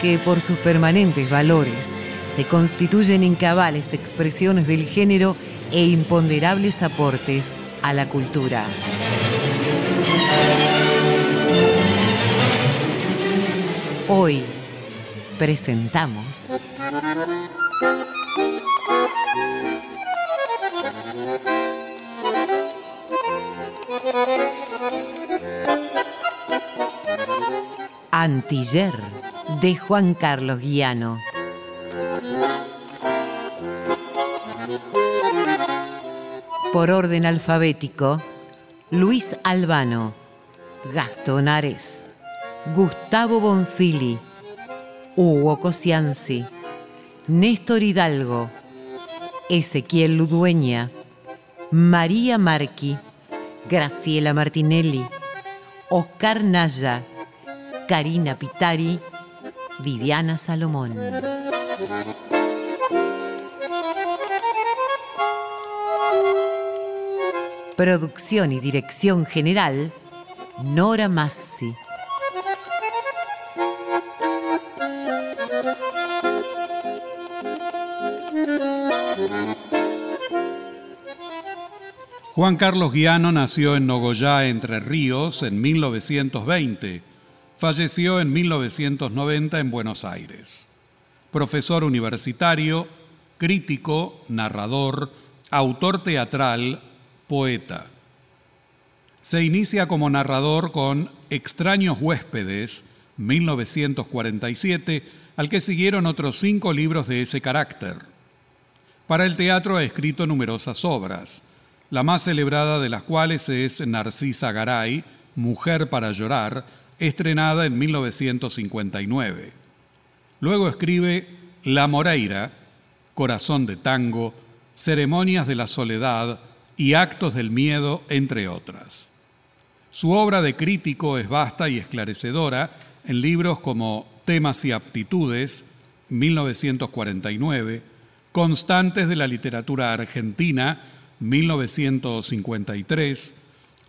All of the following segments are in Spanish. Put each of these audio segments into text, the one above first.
que por sus permanentes valores se constituyen en cabales expresiones del género e imponderables aportes a la cultura. Hoy presentamos Antiller de Juan Carlos Guiano. Por orden alfabético, Luis Albano, Gastón Ares, Gustavo Bonfili, Hugo Cosianzi, Néstor Hidalgo, Ezequiel Ludueña, María Marqui, Graciela Martinelli, Oscar Naya, Karina Pitari Viviana Salomón. Producción y dirección general, Nora Massi. Juan Carlos Guiano nació en Nogoyá, Entre Ríos, en 1920 Falleció en 1990 en Buenos Aires. Profesor universitario, crítico, narrador, autor teatral, poeta. Se inicia como narrador con Extraños huéspedes, 1947, al que siguieron otros cinco libros de ese carácter. Para el teatro ha escrito numerosas obras, la más celebrada de las cuales es Narcisa Garay, Mujer para llorar, estrenada en 1959. Luego escribe La Moreira, Corazón de Tango, Ceremonias de la Soledad y Actos del Miedo, entre otras. Su obra de crítico es vasta y esclarecedora en libros como Temas y Aptitudes, 1949, Constantes de la Literatura Argentina, 1953,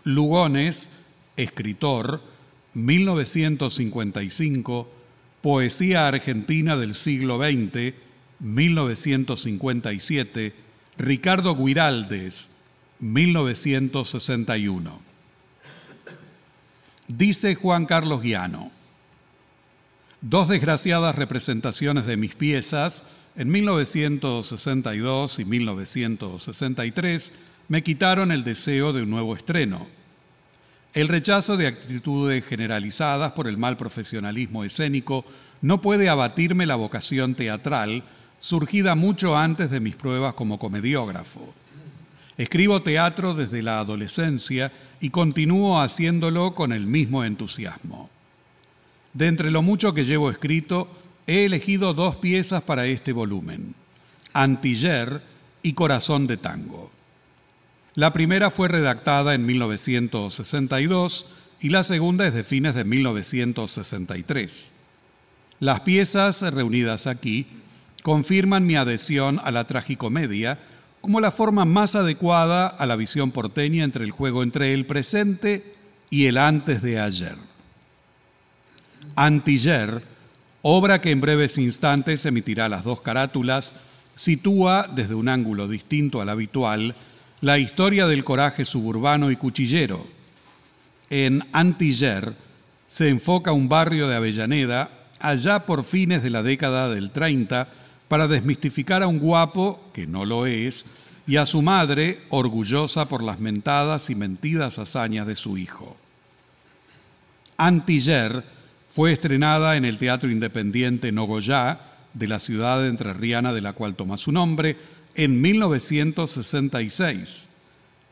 Lugones, escritor, 1955, Poesía Argentina del siglo XX, 1957, Ricardo Guiraldes, 1961. Dice Juan Carlos Guiano, dos desgraciadas representaciones de mis piezas, en 1962 y 1963, me quitaron el deseo de un nuevo estreno el rechazo de actitudes generalizadas por el mal profesionalismo escénico no puede abatirme la vocación teatral, surgida mucho antes de mis pruebas como comediógrafo. Escribo teatro desde la adolescencia y continúo haciéndolo con el mismo entusiasmo. De entre lo mucho que llevo escrito, he elegido dos piezas para este volumen, Antiller y Corazón de Tango. La primera fue redactada en 1962 y la segunda es de fines de 1963. Las piezas reunidas aquí confirman mi adhesión a la tragicomedia como la forma más adecuada a la visión porteña entre el juego entre el presente y el antes de ayer. Antiller, obra que en breves instantes emitirá las dos carátulas, sitúa desde un ángulo distinto al habitual la historia del coraje suburbano y cuchillero. En Antiller se enfoca un barrio de Avellaneda allá por fines de la década del 30 para desmistificar a un guapo, que no lo es, y a su madre, orgullosa por las mentadas y mentidas hazañas de su hijo. Antiller fue estrenada en el Teatro Independiente Nogoyá de la ciudad entrerriana de la cual toma su nombre en 1966.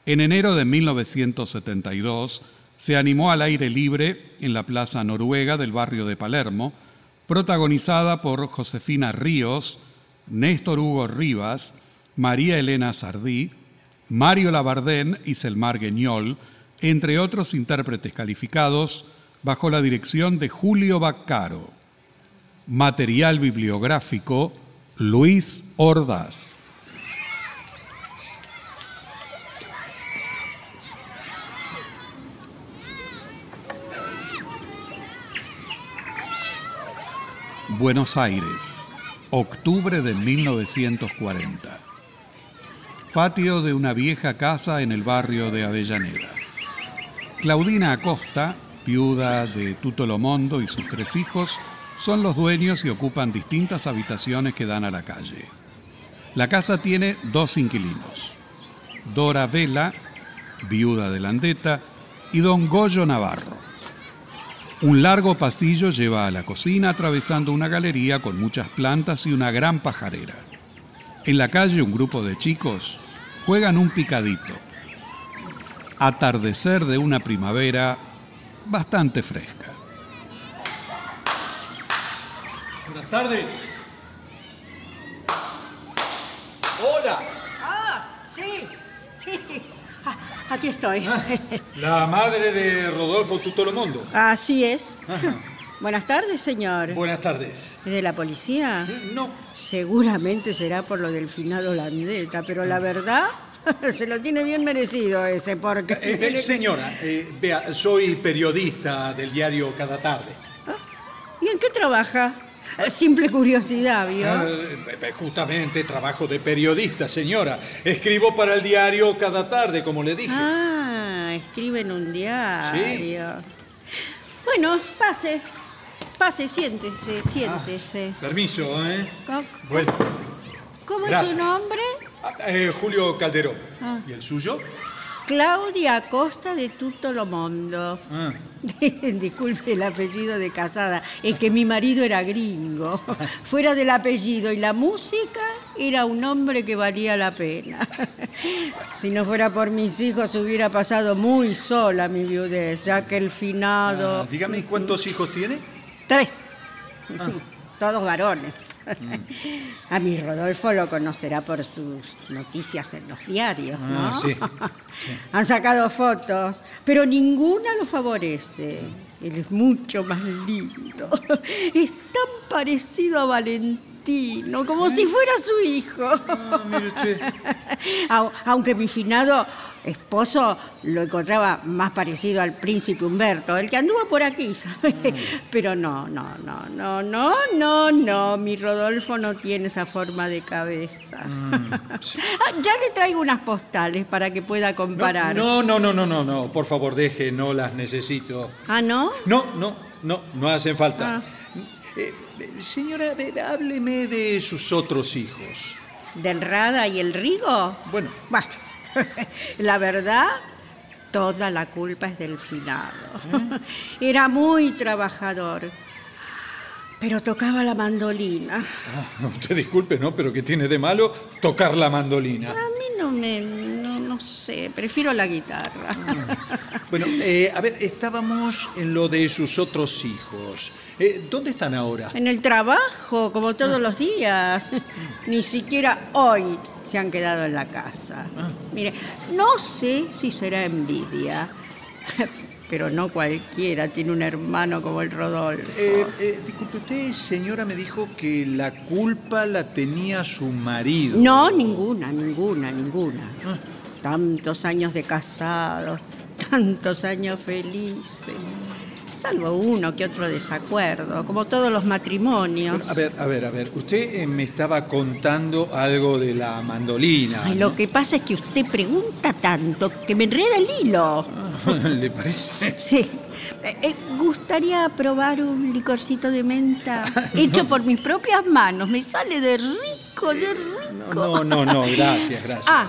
En enero de 1972 se animó al aire libre en la Plaza Noruega del barrio de Palermo, protagonizada por Josefina Ríos, Néstor Hugo Rivas, María Elena Sardí, Mario Labardén y Selmar Gueñol, entre otros intérpretes calificados, bajo la dirección de Julio Baccaro. Material bibliográfico, Luis Ordaz. Buenos Aires, octubre de 1940. Patio de una vieja casa en el barrio de Avellaneda. Claudina Acosta, viuda de Tuto Lomondo y sus tres hijos, son los dueños y ocupan distintas habitaciones que dan a la calle. La casa tiene dos inquilinos, Dora Vela, viuda de Landeta, y don Goyo Navarro. Un largo pasillo lleva a la cocina atravesando una galería con muchas plantas y una gran pajarera. En la calle un grupo de chicos juegan un picadito. Atardecer de una primavera bastante fresca. Buenas tardes. Hola. Ah, sí, sí. Ah, aquí estoy. Ah, la madre de Rodolfo Tutolomondo. Así es. Buenas tardes, señor. Buenas tardes. ¿Es de la policía? No. Seguramente será por lo del finado Landeta, pero la verdad se lo tiene bien merecido ese, porque... Eh, eh, señora, eh, vea, soy periodista del diario Cada Tarde. ¿Ah? ¿Y en qué trabaja? Simple curiosidad, ¿vio? Ah, eh, justamente trabajo de periodista, señora. Escribo para el diario Cada Tarde, como le dije. Ah, escribe en un diario. Bueno, pase. Pase, siéntese, siéntese. Permiso, ¿eh? ¿Cómo, Bueno, cómo es su nombre? ah, eh, Julio Calderón. Ah. ¿Y el suyo? Claudia Acosta de Tutto Lomondo. Ah, Disculpe el apellido de casada, es que mi marido era gringo. Fuera del apellido y la música, era un hombre que valía la pena. Si no fuera por mis hijos, hubiera pasado muy sola mi viudez, ya que el finado... ah, dígame, ¿cuántos hijos tiene? Tres. Todos varones. A mi Rodolfo lo conocerá por sus noticias en los diarios, ¿no? Ah, sí, Han sacado fotos, pero ninguna lo favorece. Él es mucho más lindo. Es tan parecido a Valentino, como si fuera su hijo. Ah, mire usted. Au- Aunque mi finado esposo lo encontraba más parecido al príncipe Humberto, el que anduvo por aquí, ¿sabe? Pero no, no, no, no, no, no, no, mi Rodolfo no tiene esa forma de cabeza. Ah, ya le traigo unas postales para que pueda comparar. No, no, no, no, no, no, por favor, deje, no las necesito. ¿Ah, no? No, no, no, no hacen falta. Ah. Eh, eh, señora, eh, hábleme de sus otros hijos. ¿Del Rada y el Rigo? Bueno, Bah, la verdad, toda la culpa es del finado. Era muy trabajador, pero tocaba la mandolina. ah, usted disculpe, ¿no? Pero ¿qué tiene de malo tocar la mandolina? A mí no me... no, no. sé, prefiero la guitarra. Bueno, eh, a ver, estábamos en lo de sus otros hijos. Eh, ¿Dónde están ahora? En el trabajo, como todos los días. Ni siquiera hoy se han quedado en la casa. Mire, no sé si será envidia, pero no cualquiera tiene un hermano como el Rodolfo. Eh, eh, disculpe, usted, señora, me dijo que la culpa la tenía su marido. No, ninguna, ninguna, ninguna. Tantos años de casados, tantos años felices. Salvo uno que otro desacuerdo, como todos los matrimonios. A ver, a ver, a ver. Usted eh, me estaba contando algo de la mandolina. Ay, lo que pasa es que usted pregunta tanto que me enreda el hilo. ¿Le parece? Sí. Eh, eh, ¿Gustaría probar un licorcito de menta hecho por mis propias manos? Me sale de rico, de rico. No, no, no, gracias, gracias. Ah,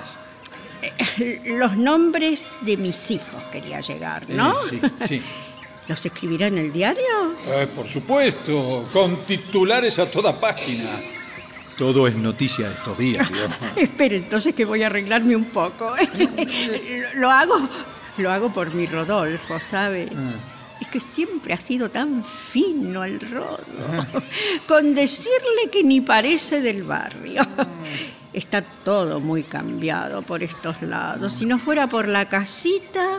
eh, los nombres de mis hijos quería llegar, ¿no? Eh, sí, sí. ¿Los escribirá en el diario? Eh, por supuesto, con titulares a toda página. Todo es noticia de estos días. Espere, entonces que voy a arreglarme un poco. lo hago, lo hago por mi Rodolfo, ¿sabe? Es que siempre ha sido tan fino el Rodo. Con decirle que ni parece del barrio. Está todo muy cambiado por estos lados. Si no fuera por la casita,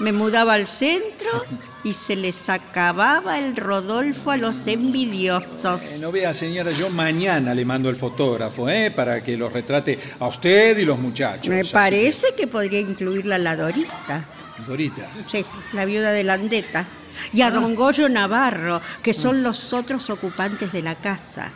me mudaba al centro y se les acababa el Rodolfo a los envidiosos. Eh, no vea, señora, yo mañana le mando el fotógrafo, ¿eh? Para que los retrate a usted y los muchachos. Me parece que podría incluirla la Dorita. que- Dorita. Sí, la viuda de Landeta. Y a don Goyo Navarro, que son los otros ocupantes de la casa.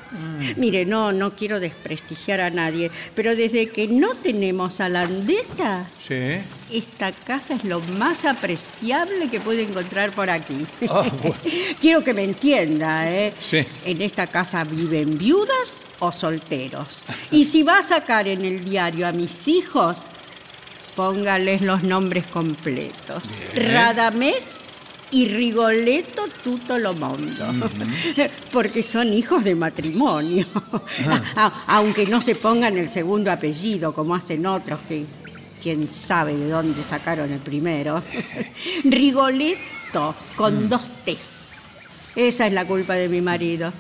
Mire, no, no quiero desprestigiar a nadie, pero desde que no tenemos a Landeta, Sí. esta casa es lo más apreciable que puede encontrar por aquí. Ah, bueno. Quiero que me entienda, ¿eh? Sí. En esta casa viven viudas o solteros. Y si va a sacar en el diario a mis hijos, póngales los nombres completos. Radamés y Rigoletto Tutto Lomondo. Porque son hijos de matrimonio. A- Aunque no se pongan el segundo apellido, como hacen otros que quién sabe de dónde sacaron el primero. Rigoletto con dos T's. Esa es la culpa de mi marido.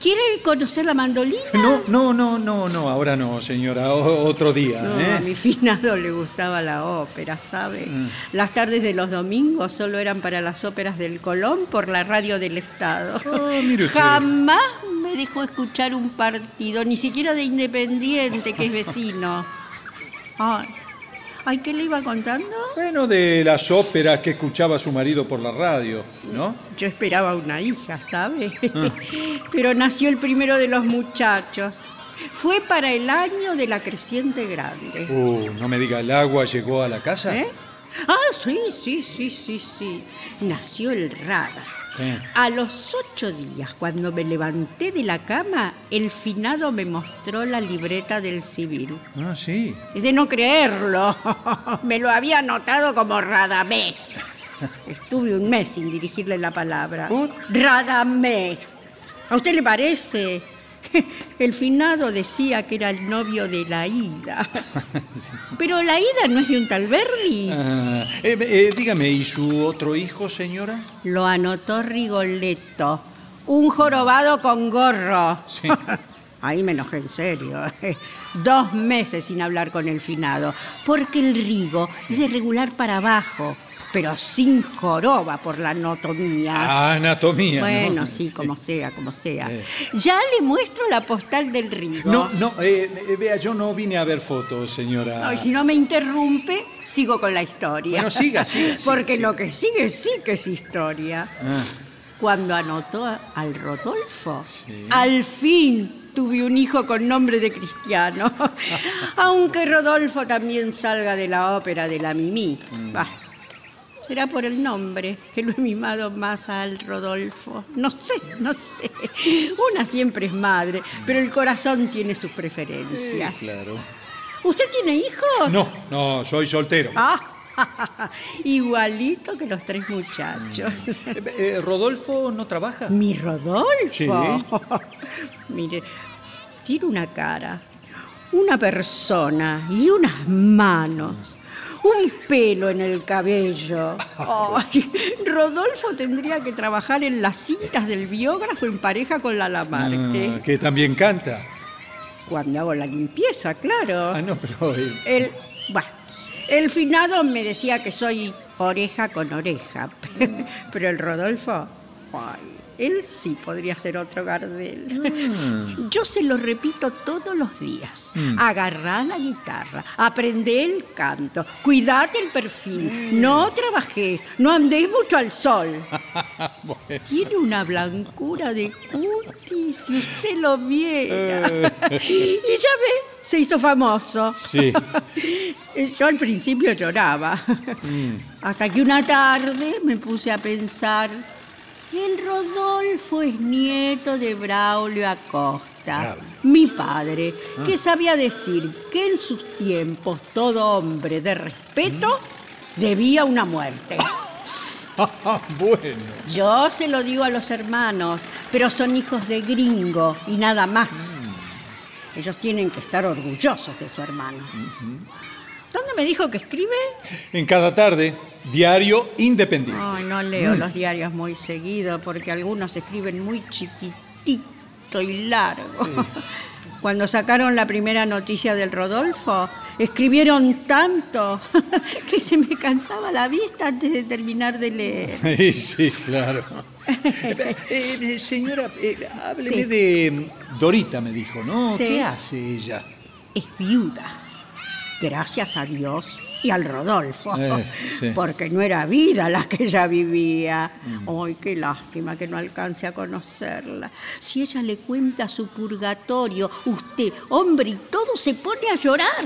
¿Quiere conocer la mandolina? No, no, no, no, no, ahora no, señora, o- otro día, No, ¿eh? a mi finado le gustaba la ópera, ¿sabe? Las tardes de los domingos solo eran para las óperas del Colón por la radio del Estado. Ah, mire usted. Jamás me dejó escuchar un partido, ni siquiera de Independiente, que es vecino. Ay, ay, ¿qué le iba contando? Bueno, de las óperas que escuchaba su marido por la radio, ¿no? Yo esperaba una hija, ¿sabe? Pero nació el primero de los muchachos. Fue para el año de la creciente grande. Uh, no me diga, ¿el agua llegó a la casa? ¿Eh? Ah, sí, sí, sí, sí, sí. Nació el radar. Sí. A los ocho días, cuando me levanté de la cama, el finado me mostró la libreta del civil. Ah, sí. Es de no creerlo. Me lo había anotado como Radamés. Estuve un mes sin dirigirle la palabra. ¿Por? Radamés. ¿A usted le parece? El finado decía que era el novio de la Ida. Pero la Ida no es de un tal Berli. Ah, eh, eh, dígame, ¿y su otro hijo, señora? Lo anotó Rigoletto. Un jorobado con gorro. Sí. Ahí me enojé en serio. Dos meses sin hablar con el finado. Porque el Rigo es de regular para abajo, pero sin joroba por la anatomía. Ah, anatomía. bueno, ¿no? sí, como sea, como sea. Eh. Ya le muestro la postal del Rigo. No, no, eh, vea, yo no vine a ver fotos, señora. Ay, si no me interrumpe, sigo con la historia. Bueno, siga, siga, siga, Porque siga. lo que sigue sí que es historia. Ah, Cuando anotó al Rodolfo, al fin tuve un hijo con nombre de cristiano. Aunque Rodolfo también salga de la ópera de la Mimí. Mm. Bah, será por el nombre que lo he mimado más al Rodolfo. No sé, no sé. Una siempre es madre, pero el corazón tiene sus preferencias. claro. ¿Usted tiene hijos? No, no, soy soltero. Ah, igualito que los tres muchachos. Eh, eh, ¿Rodolfo no trabaja? ¿Mi Rodolfo? Sí. Mire, tiene una cara, una persona y unas manos. Un pelo en el cabello. Ay, Rodolfo tendría que trabajar en las cintas del biógrafo en pareja con la Lamarque. Ah, que también canta. Cuando hago la limpieza, claro. Ah, no, pero... El, bueno, el finado me decía que soy oreja con oreja, pero el Rodolfo, ay, él sí podría ser otro Gardel. Yo se lo repito todos los días. Agarrá la guitarra, aprende el canto, cuidate el perfil, no trabajes, no andés mucho al sol. Tiene una blancura de cutis, si usted lo viera. y ya ve, se hizo famoso. Sí. Yo al principio lloraba. Hasta que una tarde me puse a pensar, el Rodolfo es nieto de Braulio Acosta, Braulio. mi padre, que sabía decir que en sus tiempos todo hombre de respeto debía una muerte. bueno. Yo se lo digo a los hermanos, pero son hijos de gringo y nada más. Ellos tienen que estar orgullosos de su hermano. ¿Dónde me dijo que escribe? En cada tarde, diario independiente. Ay, no leo los diarios muy seguido porque algunos escriben muy chiquitito y largo. Cuando sacaron la primera noticia del Rodolfo, escribieron tanto que se me cansaba la vista antes de terminar de leer. Sí, sí, claro. Eh, eh, señora, eh, hábleme Sí. de Dorita, me dijo, ¿no? Sí. ¿Qué hace ella? Es viuda. Gracias a Dios y al Rodolfo. Eh, sí. Porque no era vida la que ella vivía. Ay, qué lástima que no alcance a conocerla. Si ella le cuenta su purgatorio, usted, hombre y todo, se pone a llorar.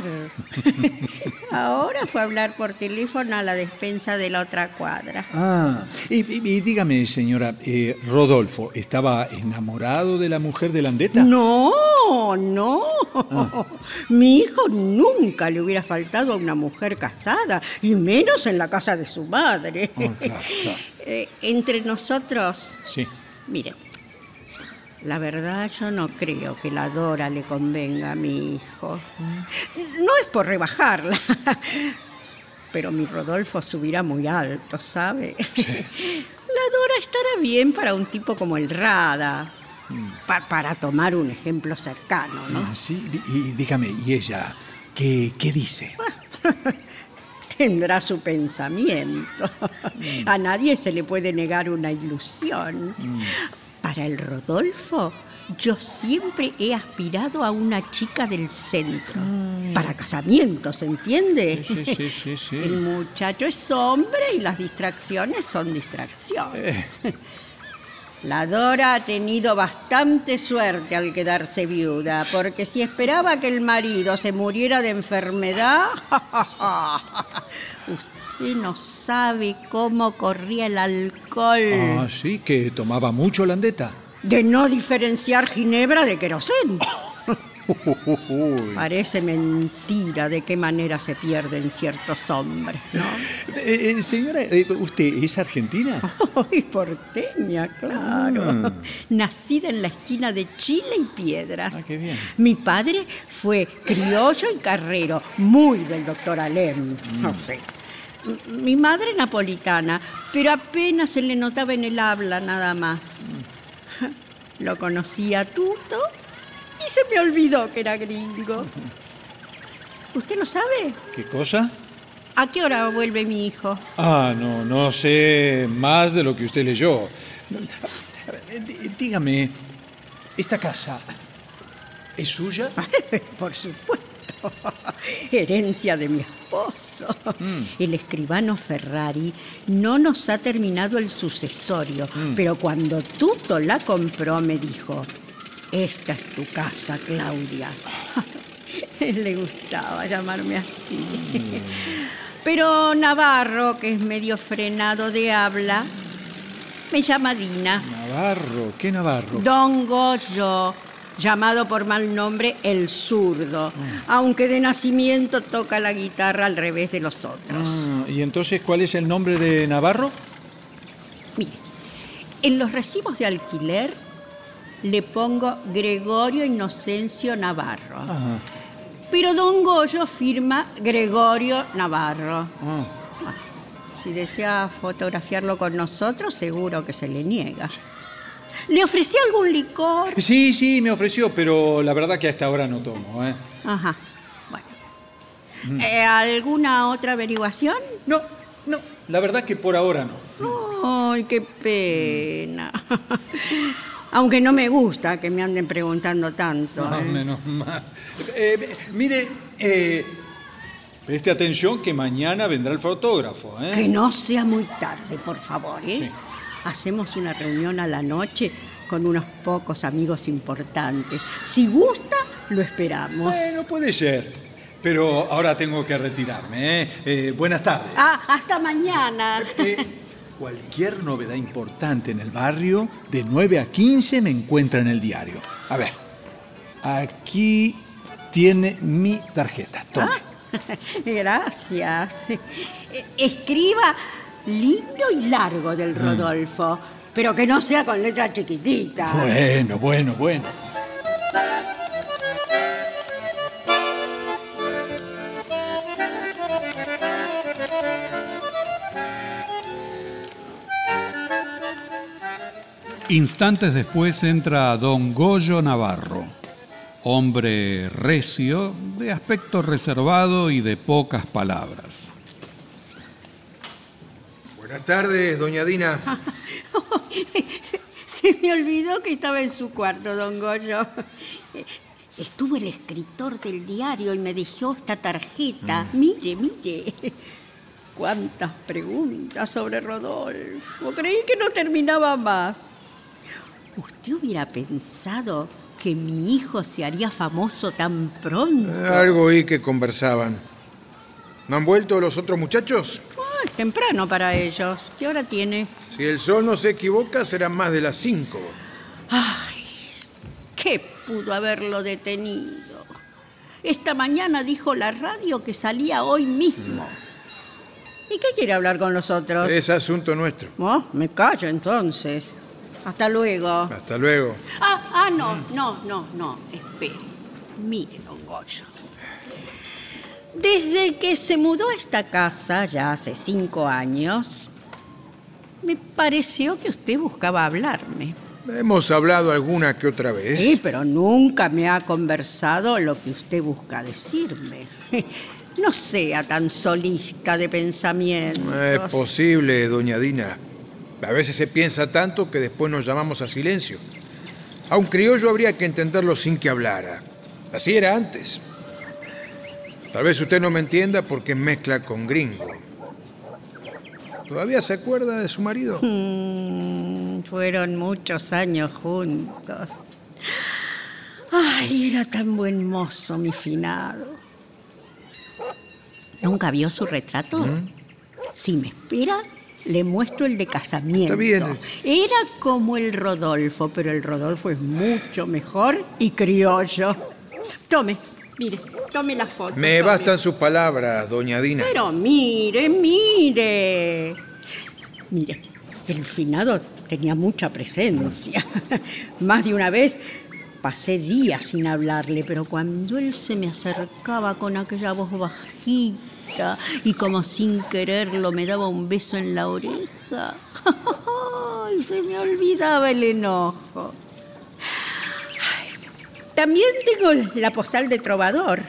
Ahora fue a hablar por teléfono a la despensa de la otra cuadra. Ah, y, y- y dígame, señora, eh, Rodolfo, ¿estaba enamorado de la mujer de Landeta? No, no. Mi hijo nunca le hubiera faltado a una mujer casada, y menos en la casa de su madre. Claro, claro. Eh, entre nosotros, Sí. mire, la verdad yo no creo que la Dora le convenga a mi hijo. No es por rebajarla, pero mi Rodolfo subirá muy alto, ¿sabe? La Dora estará bien para un tipo como el Rada, pa- para tomar un ejemplo cercano, ¿no? Ah, sí, y, y dígame, ¿y ella qué, qué dice? Tendrá su pensamiento. A nadie se le puede negar una ilusión. Para el Rodolfo, yo siempre he aspirado a una chica del centro. Para casamientos, ¿entiende? Sí, sí, sí, sí. El muchacho es hombre y las distracciones son distracciones. La Dora ha tenido bastante suerte al quedarse viuda, porque si esperaba que el marido se muriera de enfermedad, usted no sabe cómo corría el alcohol. Ah, sí, que tomaba mucho Landeta. De no diferenciar ginebra de Parece mentira de qué manera se pierden ciertos hombres, ¿no? Eh, eh, señora, eh, ¿usted es argentina? Ay, porteña, claro. Nacida en la esquina de Chile y Piedras. Ah, qué bien. Mi padre fue criollo y carrero, muy del doctor Alem. No sé. Mi madre napolitana, pero apenas se le notaba en el habla nada más. Lo conocí a Tuto y se me olvidó que era gringo. ¿Usted no sabe? ¿Qué cosa? ¿A qué hora vuelve mi hijo? Ah, no, no sé más de lo que usted leyó. Dí- Dígame, ¿esta casa es suya? Por supuesto. Herencia de mi esposo. El escribano Ferrari no nos ha terminado el sucesorio, pero cuando Tuto la compró me dijo, esta es tu casa, Claudia. Le gustaba llamarme así. Pero Navarro, que es medio frenado de habla, me llama Dina. Navarro, ¿qué Navarro? Don Goyo, llamado por mal nombre el zurdo, aunque de nacimiento toca la guitarra al revés de los otros. Ah, ¿Y entonces cuál es el nombre de Navarro? Mire, en los recibos de alquiler le pongo Gregorio Inocencio Navarro. Ajá. Pero don Goyo firma Gregorio Navarro. Ah, Si desea fotografiarlo con nosotros, seguro que se le niega. ¿Le ofrecí algún licor? Sí, sí, me ofreció, pero la verdad que a esta hora no tomo. ¿eh? Ajá. Bueno. Eh, ¿Alguna otra averiguación? No, no, la verdad que por ahora no. Ay, qué pena. Aunque no me gusta que me anden preguntando tanto. No, ¿eh? menos mal. Eh, mire, eh, preste atención que mañana vendrá el fotógrafo. ¿eh? Que no sea muy tarde, por favor, ¿eh? Sí. Hacemos una reunión a la noche con unos pocos amigos importantes. Si gusta, lo esperamos. Bueno, puede ser. Pero ahora tengo que retirarme. buenas tardes. Ah, hasta mañana. Cualquier novedad importante en el barrio, de 9 a 15 me encuentra en el diario. A ver, aquí tiene mi tarjeta. Tome. Gracias. Eh, Escriba lindo y largo del Rodolfo, pero que no sea con letra chiquitita. Bueno, bueno, bueno. Instantes después entra don Goyo Navarro, hombre recio, de aspecto reservado y de pocas palabras. Buenas tardes, doña Dina. Se me olvidó que estaba en su cuarto, don Goyo. Estuvo el escritor del diario y me dejó esta tarjeta. Mire, mire. Cuántas preguntas sobre Rodolfo. Creí que no terminaba más. ¿Usted hubiera pensado que mi hijo se haría famoso tan pronto? Algo oí que conversaban. ¿No han vuelto los otros muchachos? Ah, temprano para ellos. ¿Qué hora tiene? Si el sol no se equivoca, serán más de las cinco. Ay, ¿qué pudo haberlo detenido? Esta mañana dijo la radio que salía hoy mismo. ¿Y qué quiere hablar con los otros? Es asunto nuestro. Oh, me callo entonces. Hasta luego. Hasta luego. Ah, ah, no, no, no, no. Espere. Mire, don Goyo. Desde que se mudó a esta casa, ya hace cinco años, me pareció que usted buscaba hablarme. Hemos hablado alguna que otra vez. Sí, pero nunca me ha conversado lo que usted busca decirme. No sea tan solista de pensamientos. Es posible, doña Dina. A veces se piensa tanto que después nos llamamos a silencio. A un criollo habría que entenderlo sin que hablara. Así era antes. Tal vez usted no me entienda porque mezcla con gringo. ¿Todavía se acuerda de su marido? Mm, fueron muchos años juntos. Ay, era tan buen mozo, mi finado. ¿Nunca vio su retrato? Si me espera, le muestro el de casamiento. Está bien. Era como el Rodolfo, pero el Rodolfo es mucho mejor y criollo. Tome, mire, tome la foto. Me tome. bastan sus palabras, doña Dina. Pero mire, mire. Mire, el finado tenía mucha presencia. Más de una vez pasé días sin hablarle, pero cuando él se me acercaba con aquella voz bajita y como sin quererlo me daba un beso en la oreja, y se me olvidaba el enojo. También tengo la postal de Trovador.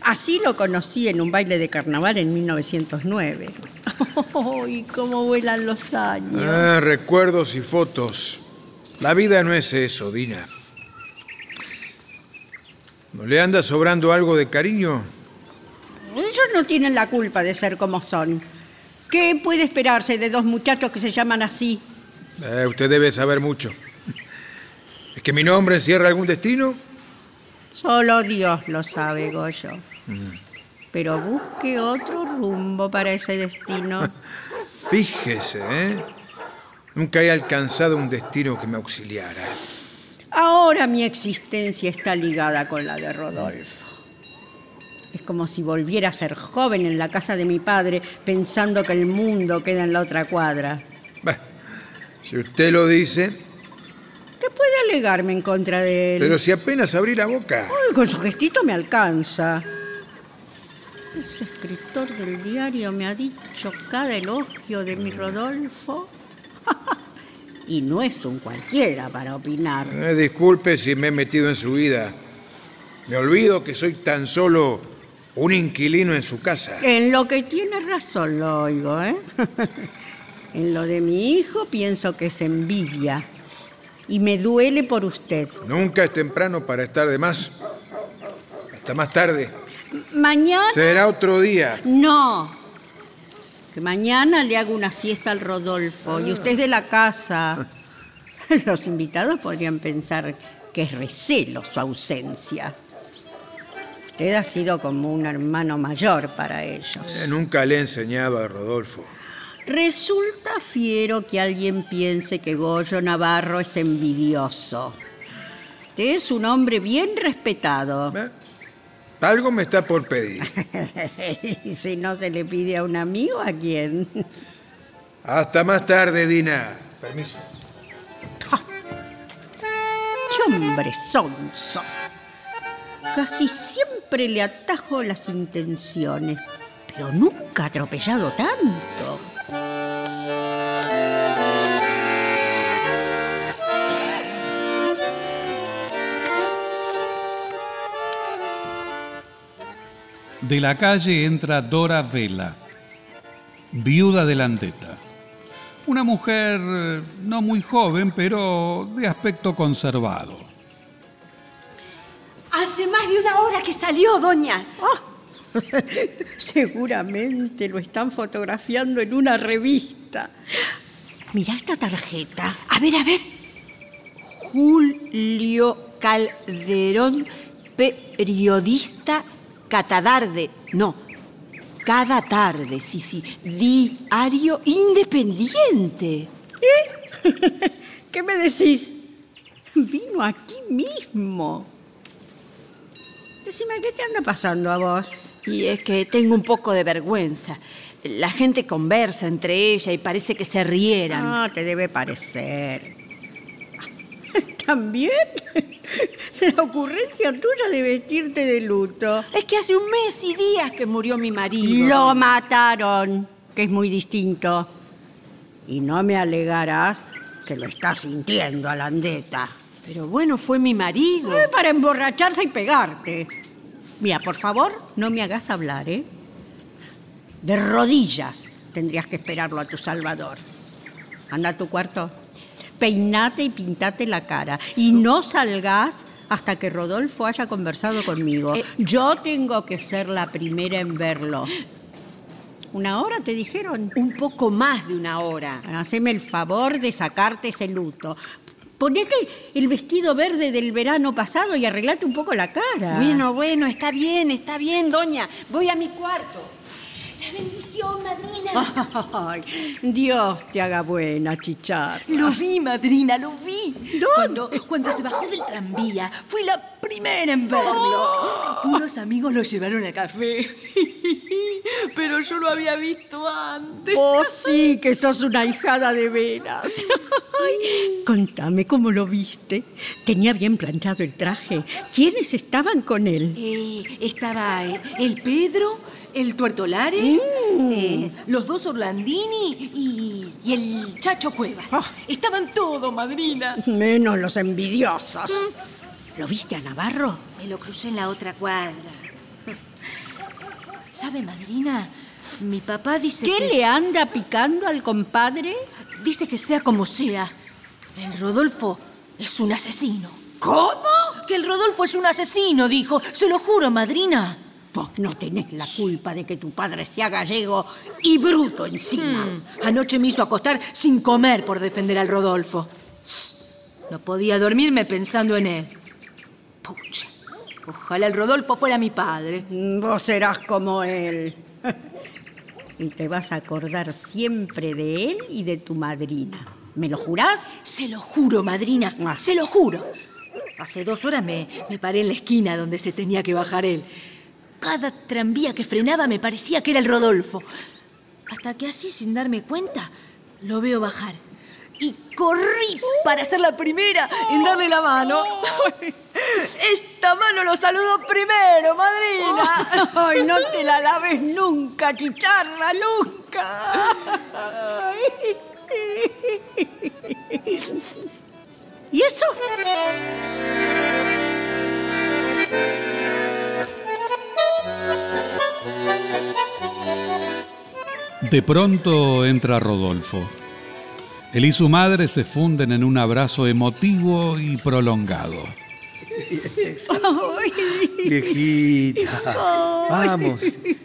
Así lo conocí en un baile de carnaval en 1909. ¡Ay, cómo vuelan los años! Ah, recuerdos y fotos. La vida no es eso, Dina. ¿No le anda sobrando algo de cariño? Ellos no tienen la culpa de ser como son. ¿Qué puede esperarse de dos muchachos que se llaman así? Eh, usted debe saber mucho. ¿Es que mi nombre encierra algún destino? Solo Dios lo sabe, Goyo. Pero busque otro rumbo para ese destino. Fíjese, ¿eh? Nunca he alcanzado un destino que me auxiliara. Ahora mi existencia está ligada con la de Rodolfo. Es como si volviera a ser joven en la casa de mi padre, pensando que el mundo queda en la otra cuadra. Si usted lo dice, ¿Qué puede alegarme en contra de él? Pero si apenas abrí la boca. Ay, con su gestito me alcanza. Ese escritor del diario me ha dicho cada elogio de mi Rodolfo. y no es un cualquiera para opinar. Eh, disculpe si me he metido en su vida. Me olvido que soy tan solo un inquilino en su casa. En lo que tiene razón lo oigo, ¿eh? en lo de mi hijo pienso que es envidia. Y me duele por usted. Nunca es temprano para estar de más. Hasta más tarde. Mañana. Será otro día. No. Que mañana le hago una fiesta al Rodolfo y usted es de la casa. Los invitados podrían pensar que es recelo su ausencia. Usted ha sido como un hermano mayor para ellos. Eh, nunca le enseñaba a Rodolfo. Resulta fiero que alguien piense que Goyo Navarro es envidioso. Usted es un hombre bien respetado. Eh, Algo me está por pedir. y si no se le pide a un amigo, ¿a quién? Hasta más tarde, Dina. Permiso. ¡Qué hombre sonso! Casi siempre le atajo las intenciones, pero nunca atropellado tanto. De la calle entra Dora Vela, viuda de Landeta. Una mujer eh, no muy joven, pero de aspecto conservado. Hace más de una hora que salió, doña. Ah, seguramente lo están fotografiando en una revista. Mira esta tarjeta. A ver, a ver. Julio Calderón, periodista Catadarde. No, cada tarde, sí, sí. Diario Independiente. ¿Qué me decís? Vino aquí mismo. Decime, ¿qué te anda pasando a vos? Y es que tengo un poco de vergüenza. La gente conversa entre ella y parece que se rieran. No, te debe parecer. ¿También? La ocurrencia tuya de vestirte de luto. Es que hace un mes y días que murió mi marido. Lo mataron, que es muy distinto. Y no me alegarás que lo estás sintiendo, Alandeta. Pero bueno, fue mi marido. Eh, para emborracharse y pegarte. Mira, por favor, no me hagas hablar, ¿eh? De rodillas tendrías que esperarlo a tu salvador. Anda a tu cuarto. Peinate y pintate la cara. Y no salgas hasta que Rodolfo haya conversado conmigo. Eh, Yo tengo que ser la primera en verlo. ¿Una hora te dijeron? Un poco más de una hora. Haceme el favor de sacarte ese luto. Ponete el vestido verde del verano pasado y arreglate un poco la cara. Bueno, bueno, está bien, está bien, doña. Voy a mi cuarto. La bendición, madrina. Ay, Dios te haga buena, chicharra. Lo vi, madrina, lo vi. ¿Dónde? Cuando, cuando se bajó del tranvía, fui la primera en verlo. Unos amigos lo llevaron al café. Pero yo lo había visto antes. Oh, sí, que sos una hijada de veras. Ay, contame cómo lo viste. Tenía bien planchado el traje. ¿Quiénes estaban con él? Eh, estaba eh, el Pedro, el Tuertolare, Mm. eh, los dos Orlandini y, y el Chacho Cuevas. Ah. Estaban todos, madrina. Menos los envidiosos. ¿Lo viste a Navarro? Me lo crucé en la otra cuadra. ¿Sabe, madrina? Mi papá dice ¿Qué que... le anda picando al compadre? Dice que sea como sea. El Rodolfo es un asesino. ¿Cómo? Que el Rodolfo es un asesino, dijo. Se lo juro, madrina. Vos no tenés la culpa de que tu padre sea gallego y bruto encima. Mm, Anoche me hizo acostar sin comer por defender al Rodolfo. No podía dormirme pensando en él. Pucha, ojalá el Rodolfo fuera mi padre. Vos serás como él. Y te vas a acordar siempre de él y de tu madrina. ¿Me lo jurás? Se lo juro, madrina, Ah. se lo juro. Hace dos horas me, me paré en la esquina donde se tenía que bajar él. Cada tranvía que frenaba me parecía que era el Rodolfo. Hasta que así, sin darme cuenta, lo veo bajar. y corrí para ser la primera en darle la mano. Esta mano lo saludó primero, madrina. Ay, no te la laves nunca, chicharra, nunca. ¿Y eso? De pronto entra Rodolfo. Él y su madre se funden en un abrazo emotivo y prolongado. Viejita. Vamos.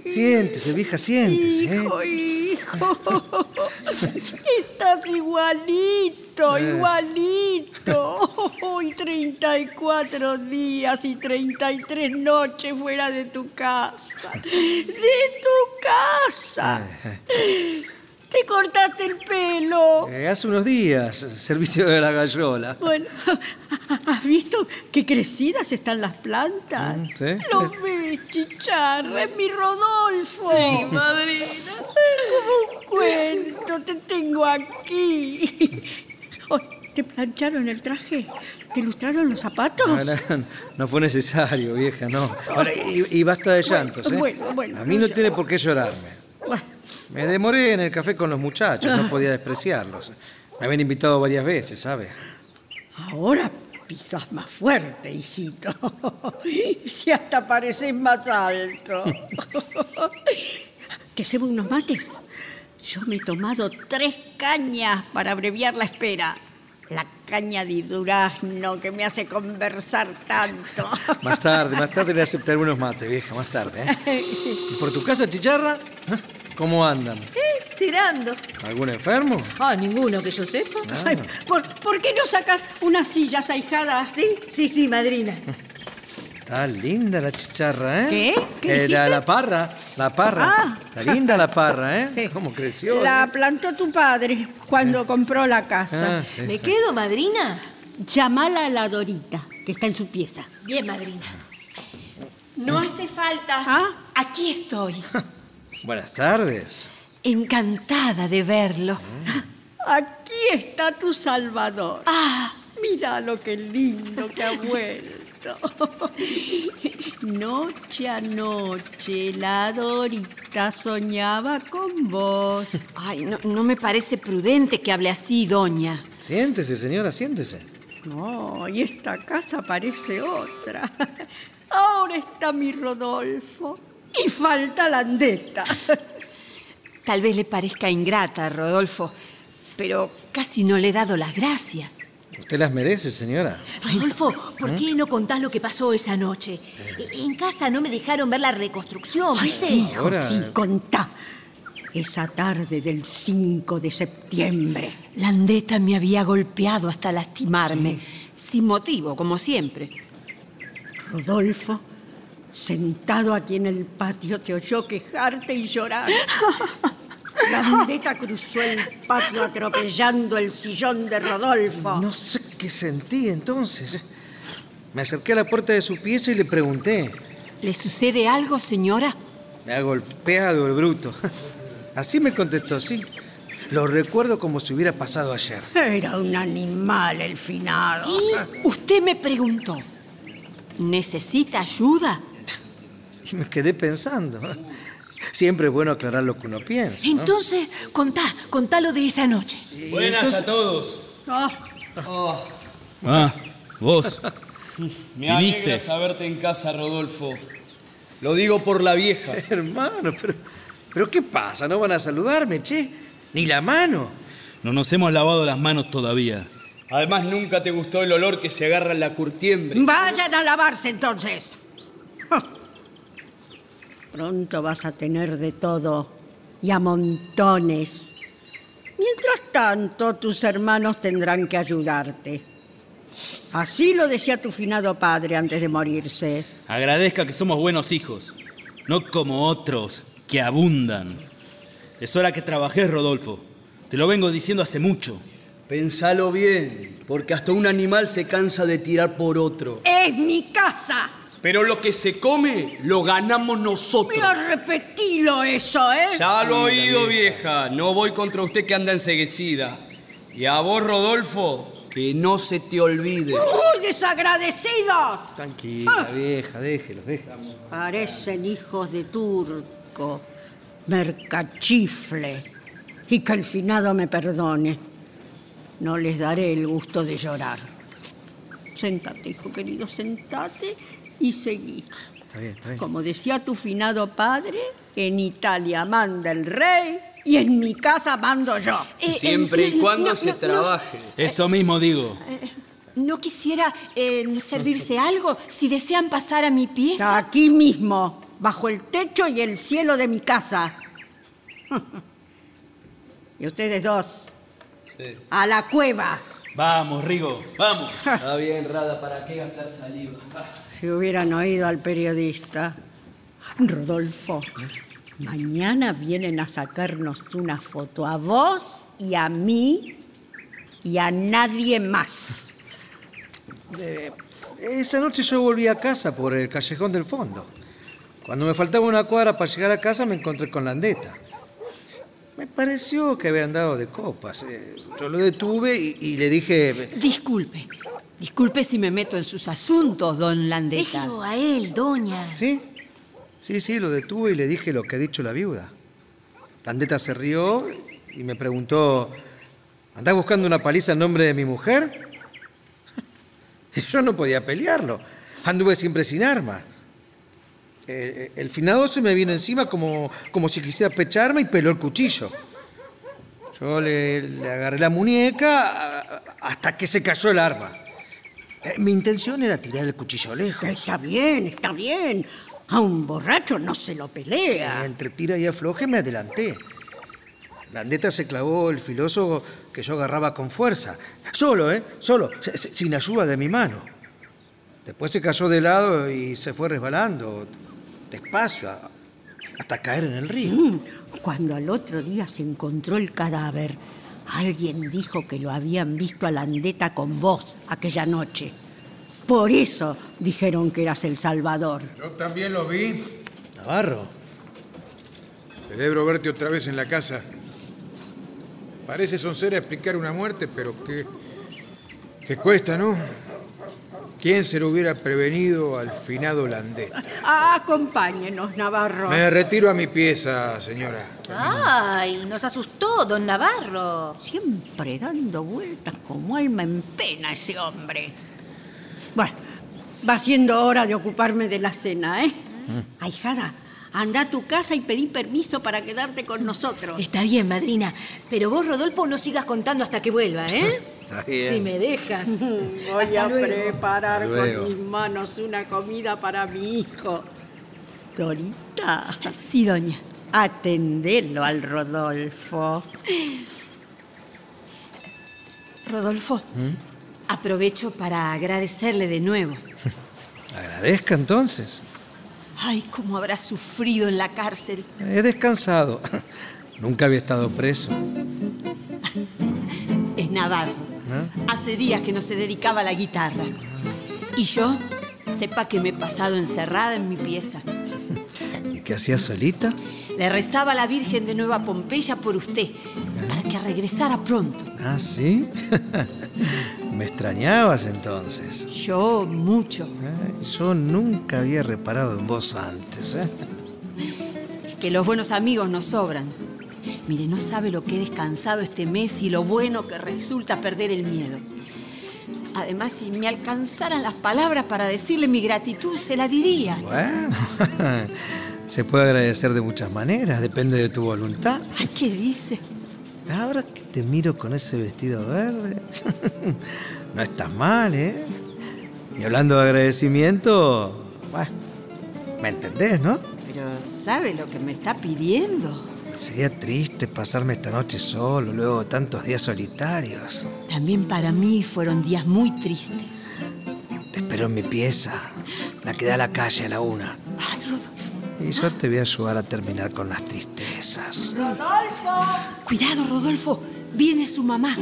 Siéntese, vieja, siéntese. ¿eh? Hijo, hijo. Estás igualito, igualito. Hoy 34 días y 33 noches fuera de tu casa. De tu casa. Te cortaste el pelo. Eh, hace unos días, servicio de la gallola. Bueno, ¿has visto qué crecidas están las plantas? Mm, sí. Lo ves, chicharra, es mi Rodolfo. Sí, madrina. Como un cuento, te tengo aquí. Oh, ¿Te plancharon el traje? ¿Te ilustraron los zapatos? No, no, no fue necesario, vieja, no. Ahora, y, y basta de llantos, ¿eh? bueno, bueno, A mí no no tiene por qué llorarme. Bueno, Me demoré en el café con los muchachos, no podía despreciarlos. Me habían invitado varias veces, ¿sabe? ahora pisas más fuerte, hijito. Si hasta pareces más alto. ¿Te cebo unos mates? Yo me he tomado tres cañas para abreviar la espera. La caña de durazno que me hace conversar tanto. Más tarde, más tarde le aceptaré unos mates, vieja, más tarde, ¿eh? ¿Y por tu casa, chicharra? ¿Eh? ¿Cómo andan? Tirando. ¿Algún enfermo? Ah, ninguno que yo sepa. Ay, ¿por, por qué no sacas unas sillas ahijadas? Sí, sí, sí, madrina. Está linda la chicharra, ¿eh? ¿Qué? ¿Qué Eh, la, dijiste? la parra, la parra. Ah. Está linda la parra, ¿eh? ¿Cómo creció? La eh? plantó tu padre cuando compró la casa. Ah, sí, ¿Me sí. quedo, madrina? Llamala a la Dorita, que está en su pieza. Bien, madrina. No hace falta. ¿Ah? Aquí estoy. Buenas tardes. Encantada de verlo. Aquí está tu Salvador. Ah, Mira lo que lindo que ha vuelto. Noche a noche la Dorita soñaba con vos. ay, no, no me parece prudente que hable así, doña. Siéntese, señora, siéntese. No, y esta casa parece otra. Ahora está mi Rodolfo. Y falta la andeta. Tal vez le parezca ingrata, Rodolfo, pero casi no le he dado las gracias. Usted las merece, señora. Rodolfo, ¿por qué no contás lo que pasó esa noche? En casa no me dejaron ver la reconstrucción, Ay, ¿viste? sí, hijo, Ahora- sí, contá. Esa tarde del 5 de septiembre. La andeta me había golpeado hasta lastimarme, sin motivo, como siempre. Rodolfo, sentado aquí en el patio, te oyó quejarte y llorar. La andeta cruzó el patio atropellando el sillón de Rodolfo. No sé qué sentí entonces. Me acerqué a la puerta de su pieza y le pregunté. ¿Le sucede algo, señora? Me ha golpeado el bruto. Así me contestó, sí. Lo recuerdo como si hubiera pasado ayer. Era un animal el finado. Y usted me preguntó, ¿necesita ayuda? Y me quedé pensando. Siempre es bueno aclarar lo que uno piensa. ¿no? Entonces, contá, contá lo de esa noche. Buenas a todos. Ah, Ah, vos. Me Viniste. alegra saberte en casa, Rodolfo. Lo digo por la vieja. Hermano, pero, pero ¿qué pasa? ¿No van a saludarme, che? Ni la mano. No nos hemos lavado las manos todavía. Además, nunca te gustó el olor que se agarra en la curtiembre. vayan a lavarse entonces. Pronto vas a tener de todo y a montones. Mientras tanto, tus hermanos tendrán que ayudarte. Así lo decía tu finado padre antes de morirse. Agradezca que somos buenos hijos, no como otros que abundan. Es hora que trabajes, Rodolfo. Te lo vengo diciendo hace mucho. Pensalo bien, porque hasta un animal se cansa de tirar por otro. ¡Es mi casa! Pero lo que se come, lo ganamos nosotros. Mira, repetilo eso, ¿eh? Ya lo he oído, vieja. No voy contra usted que anda enseguecida. Y a vos, Rodolfo, Que no se te olvide. ¡Uy, desagradecidos! Tranquila, vieja, déjelos, déjelos. Parecen hijos de turco, mercachifle. Y que el finado me perdone. No les daré el gusto de llorar. Sentate, hijo querido, sentate y seguí. Está bien, está bien. Como decía tu finado padre, en Italia manda el rey y en mi casa mando yo. Eh, siempre eh, y cuando no, se no, no. trabaje. Eso mismo digo. ¿No quisiera eh, servirse algo si desean pasar a mi pieza? Aquí mismo, bajo el techo y el cielo de mi casa. y ustedes dos, a la cueva. Vamos, Rigo, vamos. Está bien, Rada, ¿para qué gastar saliva? Si hubieran oído al periodista. Rodolfo, mañana vienen a sacarnos una foto a vos y a mí y a nadie más. Eh, esa noche yo volví a casa por el callejón del fondo. Cuando me faltaba una cuadra para llegar a casa me encontré con Landeta. Me pareció que había andado de copas. Eh, yo lo detuve y, y le dije... Disculpe. Disculpe si me meto en sus asuntos, don Landeta. Déjelo a él, doña. ¿Sí? Sí, sí, lo detuve y le dije lo que ha dicho la viuda. Landeta se rió y me preguntó, ¿andás buscando una paliza en nombre de mi mujer? Yo no podía pelearlo. Anduve siempre sin arma. El finado se me vino encima como, como si quisiera pecharme y peló el cuchillo. Yo le, le agarré la muñeca hasta que se cayó el arma. Eh, mi intención era tirar el cuchillo lejos. Está bien, está bien. A un borracho no se lo pelea. Entre tira y afloje me adelanté. La andeta se clavó el filoso que yo agarraba con fuerza. Solo, ¿eh? Solo, sin ayuda de mi mano. Después se cayó de lado y se fue resbalando, despacio, hasta caer en el río. Mm, Cuando al otro día se encontró el cadáver, alguien dijo que lo habían visto a la andeta con vos aquella noche. Por eso dijeron que eras el Salvador. Yo también lo vi. Navarro, Celebro verte otra vez en la casa. Parece soncera explicar una muerte, pero que, que cuesta, ¿no? ¿Quién se lo hubiera prevenido al finado Landeta? Acompáñenos, Navarro. Me retiro a mi pieza, señora. Ay, nos asustó, don Navarro. Siempre dando vueltas como alma en pena ese hombre. Bueno, va siendo hora de ocuparme de la cena, ¿eh? Ahijada, anda a tu casa y pedí permiso para quedarte con nosotros. Está bien, madrina. Pero vos, Rodolfo, no sigas contando hasta que vuelva, ¿eh? Está bien. Si me dejan. Voy Hasta a luego. preparar con mis manos una comida para mi hijo. Dorita, Sí, doña. atendelo al Rodolfo. Rodolfo, aprovecho para agradecerle de nuevo. agradezca entonces. Ay, cómo habrá sufrido en la cárcel. He descansado. Nunca había estado preso. Es Navarro. Hace días que no se dedicaba a la guitarra. Y yo, sepa que me he pasado encerrada en mi pieza. ¿Y qué hacía solita? Le rezaba a la Virgen de Nueva Pompeya por usted, para que regresara pronto. Ah, ¿sí? Me extrañabas entonces. Yo mucho. Ay, Yo nunca había reparado en vos antes. ¿eh? Es que los buenos amigos nos sobran. Mire, no sabe lo que he descansado este mes y lo bueno que resulta perder el miedo. Además, si me alcanzaran las palabras para decirle mi gratitud, se la diría. Bueno, se puede agradecer de muchas maneras, depende de tu voluntad. ¿Qué dice? Ahora que te miro con ese vestido verde, no estás mal, ¿eh? Y hablando de agradecimiento, bueno, ¿me entendés, no? Pero ¿sabe lo que me está pidiendo? Sería triste pasarme esta noche solo, luego de tantos días solitarios. También para mí fueron días muy tristes. Te espero en mi pieza, la que da a la calle a la una. Ay, Rodolfo. Y yo te voy a ayudar a terminar con las tristezas. Cuidado, Rodolfo. Viene su mamá.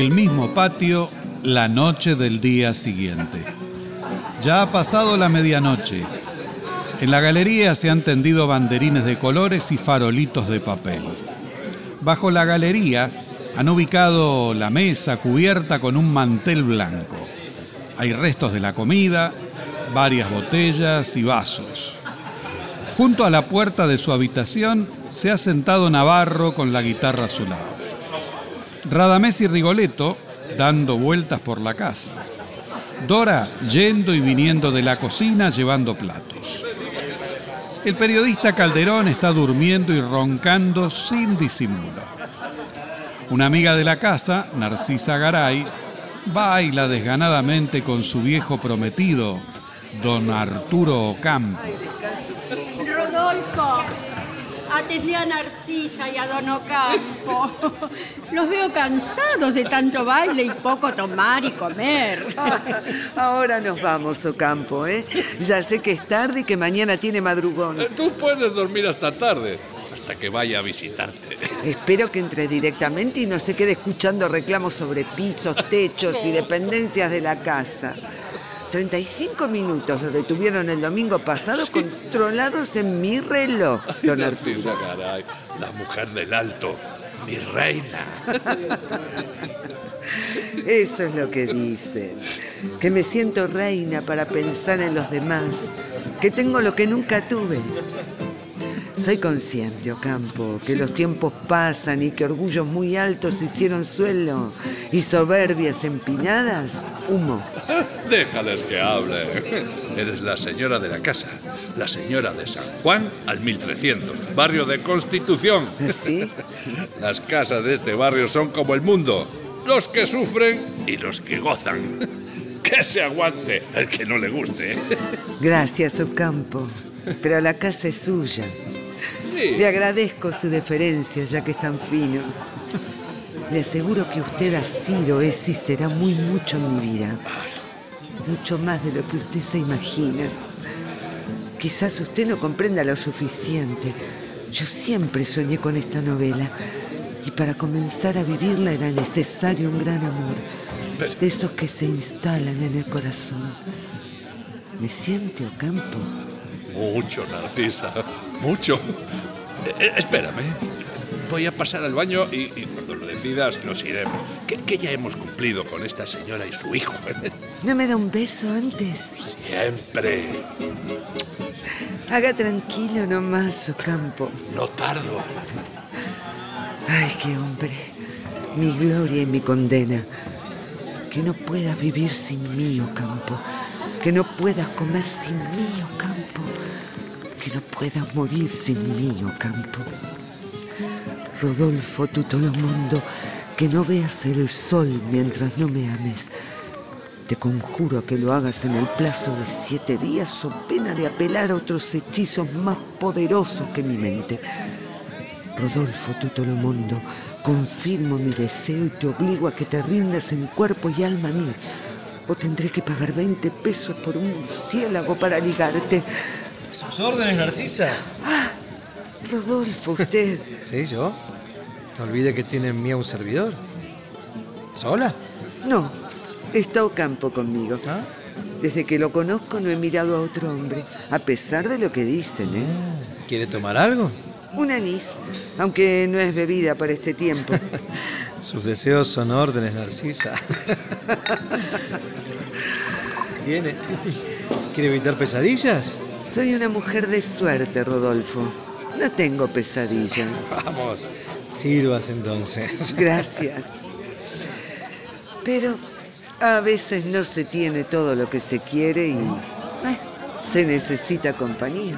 el mismo patio la noche del día siguiente. Ya ha pasado la medianoche. En la galería se han tendido banderines de colores y farolitos de papel. Bajo la galería han ubicado la mesa cubierta con un mantel blanco. Hay restos de la comida, varias botellas y vasos. Junto a la puerta de su habitación se ha sentado Navarro con la guitarra a su lado. Radamés y Rigoletto dando vueltas por la casa. Dora yendo y viniendo de la cocina llevando platos. El periodista Calderón está durmiendo y roncando sin disimulo. Una amiga de la casa, Narcisa Garay, baila desganadamente con su viejo prometido, don Arturo Ocampo. Rodolfo, atendí a Narcisa y a Don Ocampo. Los veo cansados de tanto baile y poco tomar y comer. Ahora nos vamos, Ocampo, ¿eh? Ya sé que es tarde y que mañana tiene madrugón. Eh, Tú puedes dormir hasta tarde, hasta que vaya a visitarte. Espero que entre directamente y no se quede escuchando reclamos sobre pisos, techos y dependencias de la casa. 35 minutos lo detuvieron el domingo pasado controlados en mi reloj, don Arturo. La mujer del alto, mi reina. Eso es lo que dicen. Que me siento reina para pensar en los demás. Que tengo lo que nunca tuve. Soy consciente, Ocampo, que los tiempos pasan y que orgullos muy altos hicieron suelo y soberbias empinadas, humo. Déjales que hable. Eres la señora de la casa, la señora de San Juan al 1300, barrio de Constitución. ¿Sí? Las casas de este barrio son como el mundo, los que sufren y los que gozan. Que se aguante el que no le guste. Gracias, Ocampo. Pero la casa es suya. Le agradezco su deferencia, ya que es tan fino. Le aseguro que usted ha sido, es y será muy mucho en mi vida. Mucho más de lo que usted se imagina. Quizás usted no comprenda lo suficiente. Yo siempre soñé con esta novela. Y para comenzar a vivirla era necesario un gran amor. De esos que se instalan en el corazón. ¿Me siente, Ocampo? Mucho, Narcisa, mucho. Eh, eh, espérame. Voy a pasar al baño y, y cuando lo decidas nos iremos. Que, que ya hemos cumplido con esta señora y su hijo. ¿No me da un beso antes? Siempre. Haga tranquilo nomás, Ocampo. No tardo. Ay, qué hombre. Mi gloria y mi condena. Que no puedas vivir sin mí, Ocampo. Que no puedas comer sin mí. Que no puedas morir sin mí, Ocampo. Rodolfo Tutolomundo, que no veas el sol mientras no me ames. Te conjuro a que lo hagas en el plazo de siete días o pena de apelar a otros hechizos más poderosos que mi mente. Rodolfo Tutolomundo, confirmo mi deseo y te obligo a que te rindas en cuerpo y alma a mí. O tendré que pagar 20 pesos por un murciélago para ligarte. Sus órdenes, Narcisa. Rodolfo, usted. Sí, yo. No olvide que tiene en mí a un servidor. ¿Sola? No, está Ocampo conmigo. Desde que lo conozco no he mirado a otro hombre, a pesar de lo que dicen, ¿eh? ¿Quiere tomar algo? Un anís, aunque no es bebida para este tiempo. Sus deseos son órdenes, Narcisa. ¿Tiene? ¿Quiere evitar pesadillas? Soy una mujer de suerte, Rodolfo. No tengo pesadillas. Vamos, sirvas entonces. Gracias. Pero a veces no se tiene todo lo que se quiere y eh, se necesita compañía.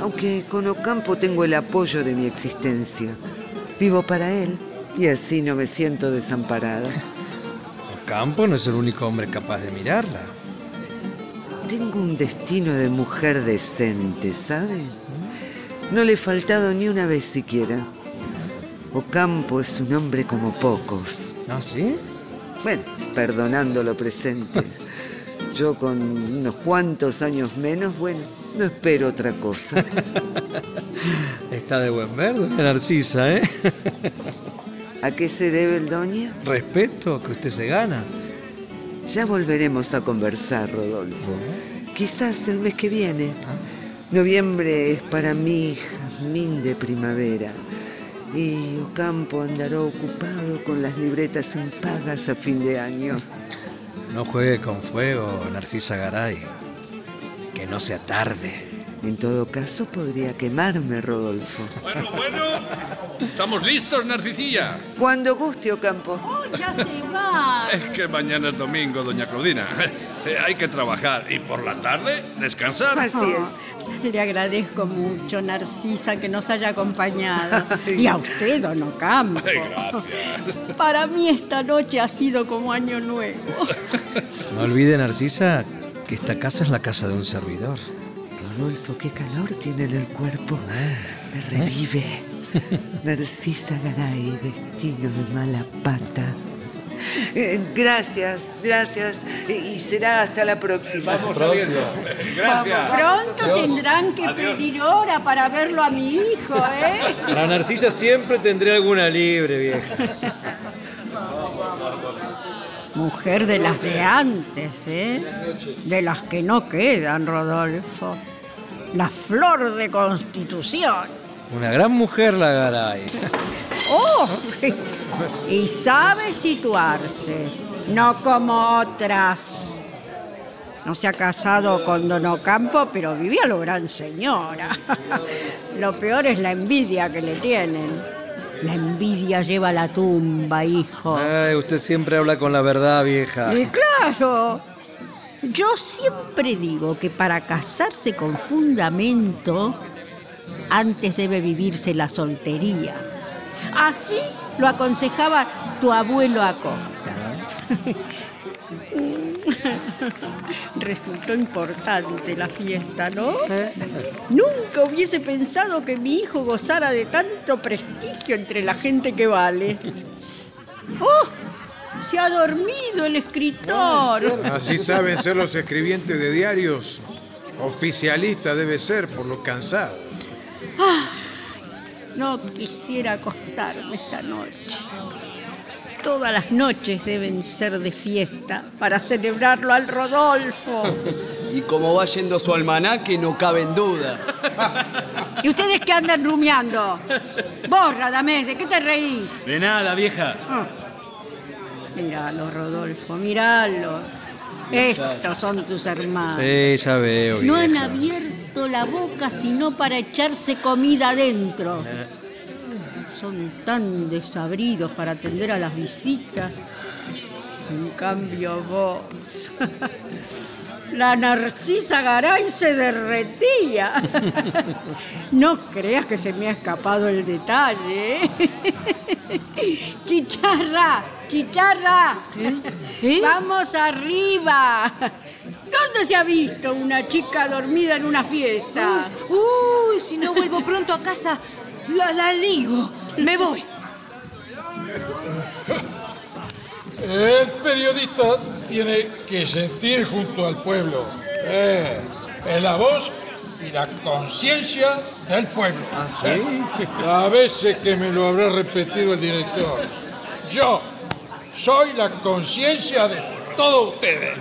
Aunque con Ocampo tengo el apoyo de mi existencia. Vivo para él y así no me siento desamparada. Ocampo no es el único hombre capaz de mirarla. Tengo un destino de mujer decente, ¿sabe? No le he faltado ni una vez siquiera. Ocampo es un hombre como pocos. ¿Ah, sí? Bueno, perdonando lo presente. Yo con unos cuantos años menos, bueno, no espero otra cosa. Está de buen ver, doña Narcisa, ¿eh? ¿A qué se debe el doña? Respeto que usted se gana. Ya volveremos a conversar, Rodolfo. Quizás el mes que viene. Noviembre es para mi jazmín de primavera. Y Ocampo andará ocupado con las libretas impagas a fin de año. No juegue con fuego, Narcisa Garay. Que no sea tarde. En todo caso, podría quemarme, Rodolfo. Bueno, bueno. ¿Estamos listos, Narcisilla? Cuando guste, Ocampo. Oh, ya se va. Es que mañana es domingo, doña Claudina. Hay que trabajar y por la tarde descansar. Así es. Le agradezco mucho, Narcisa, que nos haya acompañado. Y a usted, don Ocampo. Ay, gracias. Para mí esta noche ha sido como año nuevo. No olvide, Narcisa, que esta casa es la casa de un servidor. Rodolfo, qué calor tiene en el cuerpo. Me revive. Narcisa Garay, destino de mala pata. Eh, gracias, gracias. Y y será hasta la próxima. Vamos saliendo. Gracias. Pronto tendrán que pedir hora para verlo a mi hijo, ¿eh? Para Narcisa siempre tendré alguna libre, vieja. Mujer de las de antes, ¿eh? De las que no quedan, Rodolfo. La flor de constitución. Una gran mujer la Garay. ¡Oh! Y sabe situarse, no como otras. No se ha casado con Don Ocampo, pero vivía lo gran señora. Lo peor es la envidia que le tienen. La envidia lleva a la tumba, hijo. Ay, usted siempre habla con la verdad, vieja. Y claro, yo siempre digo que para casarse con fundamento, antes debe vivirse la soltería. Así lo aconsejaba tu abuelo Acosta. Resultó importante la fiesta, ¿no? Nunca hubiese pensado que mi hijo gozara de tanto prestigio entre la gente que vale. ¡Oh! Se ha dormido el escritor. Así saben ser los escribientes de diarios. Oficialista debe ser por lo cansado. No quisiera acostarme esta noche. Todas las noches deben ser de fiesta para celebrarlo al Rodolfo. Y como va yendo su almanaque, no cabe en duda. ¿Y ustedes qué andan rumiando? Vos, Radamés, ¿de qué te reís? De nada, vieja. Ah. Míralo, Rodolfo, míralo. Estos son tus hermanos. Sí, ya veo, No han abierto la boca sino para echarse comida adentro. Son tan desabridos para atender a las visitas. En cambio vos... La Narcisa Garay se derretía. No creas que se me ha escapado el detalle. ¿eh? Chicharra, chicharra. Vamos arriba. ¿Dónde se ha visto una chica dormida en una fiesta? Uy, si no vuelvo pronto a casa, la, la ligo. Me voy. El periodista tiene que sentir junto al pueblo. Eh, es la voz y la conciencia del pueblo. ¿Ah, sí? A veces que me lo habrá repetido el director. Yo soy la conciencia de todos ustedes.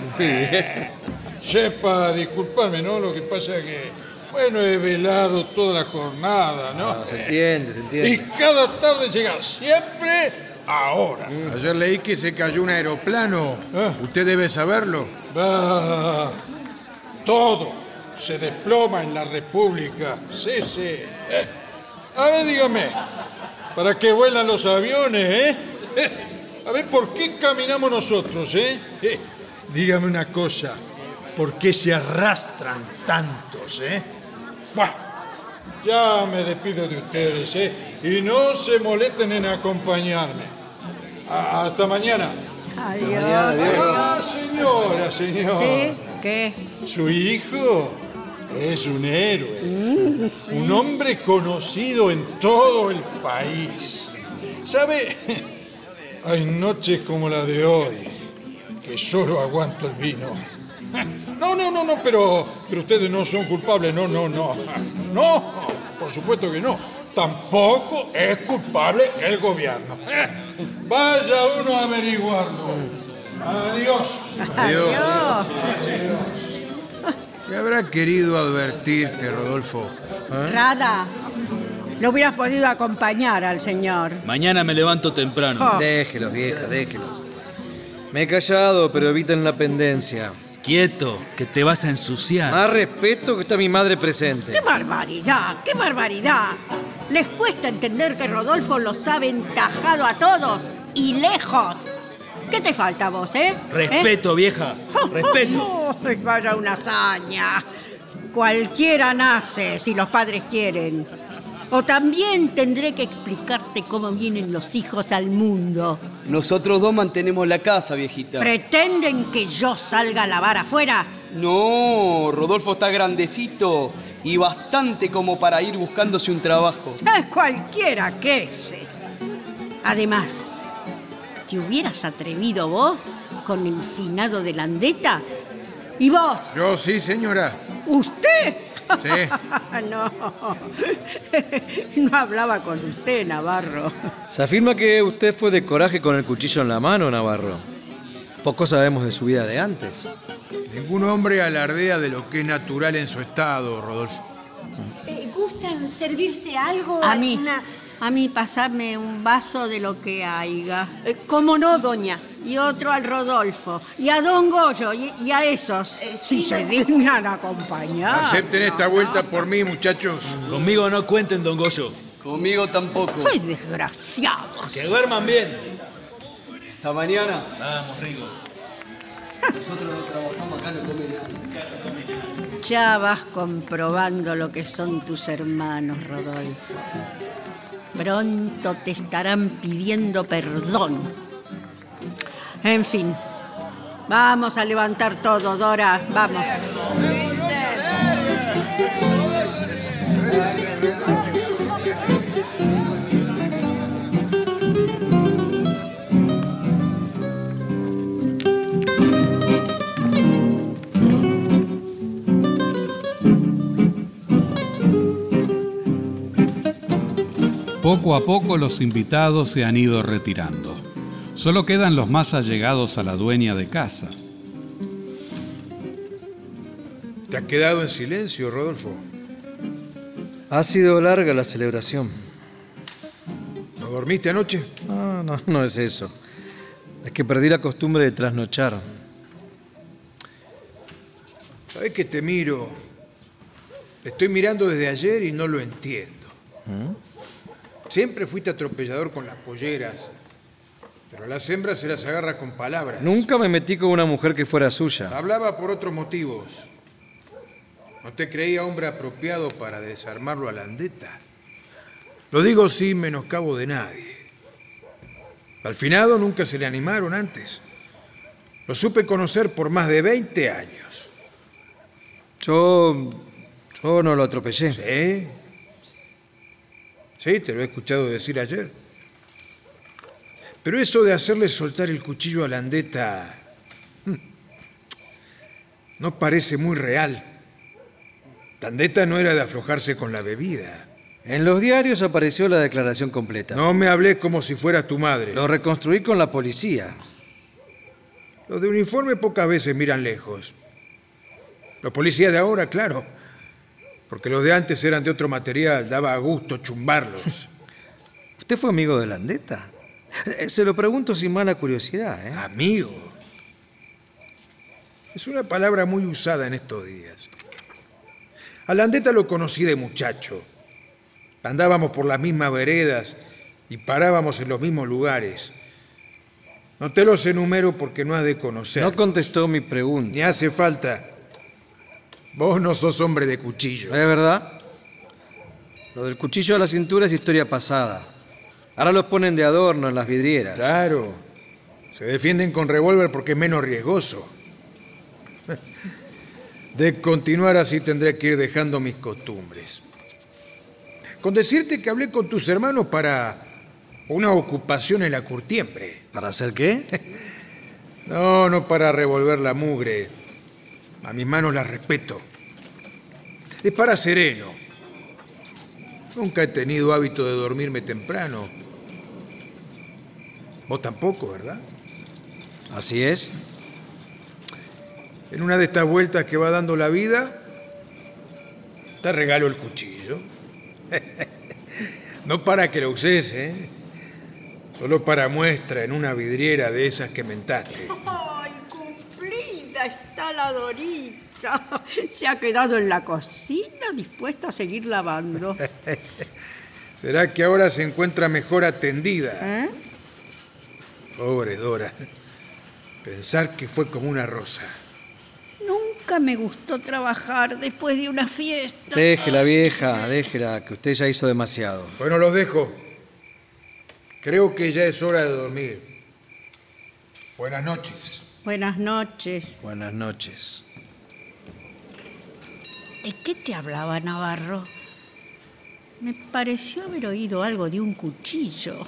Sepa disculparme, ¿no? Lo que pasa es que, bueno, he velado toda la jornada, ¿no? No, se entiende, se Y entiende. cada tarde llega siempre ahora. Ayer leí que se cayó un aeroplano. Usted debe saberlo. Ah, todo se desploma en la República. Sí, sí. Eh, A ver, dígame, ¿para qué vuelan los aviones, eh? A ver, ¿por qué caminamos nosotros, eh? Eh, Dígame una cosa, ¿por qué se arrastran tantos, eh? Bueno, ya me despido de ustedes, eh, y no se molesten en acompañarme. A- Hasta mañana. Adiós. Ah, señora, señora. ¿Sí? ¿Qué? Su hijo es un héroe, un hombre conocido en todo el país. ¿Sabe? Hay noches como la de hoy que solo aguanto el vino. No, no, no, no, pero, pero ustedes no son culpables, no, no, no. No, por supuesto que no. tampoco es culpable el gobierno. Vaya uno a averiguarlo. Adiós. Adiós. ¿Qué habrá querido advertirte, Rodolfo? Rada, lo hubieras podido acompañar al señor. Mañana me levanto temprano. Oh. Déjelos, vieja, déjelos. Me he callado, pero eviten la pendencia. Quieto, que te vas a ensuciar. Más respeto que está mi madre presente. ¡Qué barbaridad! ¡Qué barbaridad! Les cuesta entender que Rodolfo los ha aventajado a todos y lejos. ¿Qué te falta a vos, eh? Respeto, vieja. Respeto. Ay, vaya una hazaña. Cualquiera nace si los padres quieren. O también tendré que explicarte cómo vienen los hijos al mundo. Nosotros dos mantenemos la casa, viejita. ¿Pretenden que yo salga a lavar afuera? No, Rodolfo está grandecito y bastante como para ir buscándose un trabajo. Eh, cualquiera crece. Además, ¿te hubieras atrevido vos con el finado de Landeta? ¿Y vos? Yo sí, señora. ¿Usted? Sí. no. No hablaba con usted, Navarro. Se afirma que usted fue de coraje con el cuchillo en la mano, Navarro. Poco sabemos de su vida de antes. Ningún hombre alardea de lo que es natural en su estado, Rodolfo. Eh, ¿Gustan servirse algo? A mí. A mí pasarme un vaso de lo que haya. Eh, ¿Cómo no, doña? Y otro al Rodolfo. Y a Don Goyo. Y, y a esos. si se dignan acompañar. Acepten esta vuelta por mí, muchachos. Conmigo no cuenten, don Goyo. Conmigo tampoco. ¡Qué desgraciados! Que duerman bien. Hasta mañana. Vamos, Rigo. Nosotros no trabajamos acá, no come nada. Ya vas comprobando lo que son tus hermanos, Rodolfo. Pronto te estarán pidiendo perdón. En fin, vamos a levantar todo, Dora. Vamos. Poco a poco los invitados se han ido retirando. Solo quedan los más allegados a la dueña de casa. ¿Te has quedado en silencio, Rodolfo? Ha sido larga la celebración. ¿No dormiste anoche? No, no, no es eso. Es que perdí la costumbre de trasnochar. ¿Sabes que te miro? Te estoy mirando desde ayer y no lo entiendo. Siempre fuiste atropellador con las polleras, pero a las hembras se las agarra con palabras. Nunca me metí con una mujer que fuera suya. Hablaba por otros motivos. No te creía hombre apropiado para desarmarlo a la andeta. Lo digo sin menoscabo de nadie. Al finado nunca se le animaron antes. Lo supe conocer por más de 20 años. Yo. Yo no lo atropellé. ¿Sí? Sí, te lo he escuchado decir ayer. Pero eso de hacerle soltar el cuchillo a la andeta mm, no parece muy real. La andeta no era de aflojarse con la bebida. En los diarios apareció la declaración completa. No me hablé como si fuera tu madre. Lo reconstruí con la policía. Los de uniforme pocas veces miran lejos. Los policías de ahora, claro. Porque los de antes eran de otro material, daba gusto chumbarlos. ¿Usted fue amigo de Landeta? Eh, Se lo pregunto sin mala curiosidad, ¿eh? Amigo. Es una palabra muy usada en estos días. A Landeta lo conocí de muchacho. Andábamos por las mismas veredas y parábamos en los mismos lugares. No te los enumero porque no has de conocer. No contestó mi pregunta. Ni hace falta. Vos no sos hombre de cuchillo. ¿Es verdad? Lo del cuchillo a la cintura es historia pasada. Ahora los ponen de adorno en las vidrieras. Claro. Se defienden con revólver porque es menos riesgoso. De continuar así tendré que ir dejando mis costumbres. Con decirte que hablé con tus hermanos para una ocupación en la curtiembre. ¿Para hacer qué? No, no para revolver la mugre. A mis manos las respeto. Es para sereno. Nunca he tenido hábito de dormirme temprano. Vos tampoco, ¿verdad? Así es. En una de estas vueltas que va dando la vida, te regalo el cuchillo. no para que lo uses, ¿eh? Solo para muestra en una vidriera de esas que mentaste. ¡Ay, cumplida está la Dorita! Se ha quedado en la cocina dispuesta a seguir lavando. ¿Será que ahora se encuentra mejor atendida? ¿Eh? Pobre Dora. Pensar que fue como una rosa. Nunca me gustó trabajar después de una fiesta. Déjela, vieja, déjela, que usted ya hizo demasiado. Bueno, los dejo. Creo que ya es hora de dormir. Buenas noches. Buenas noches. Buenas noches. ¿De qué te hablaba Navarro? Me pareció haber oído algo de un cuchillo.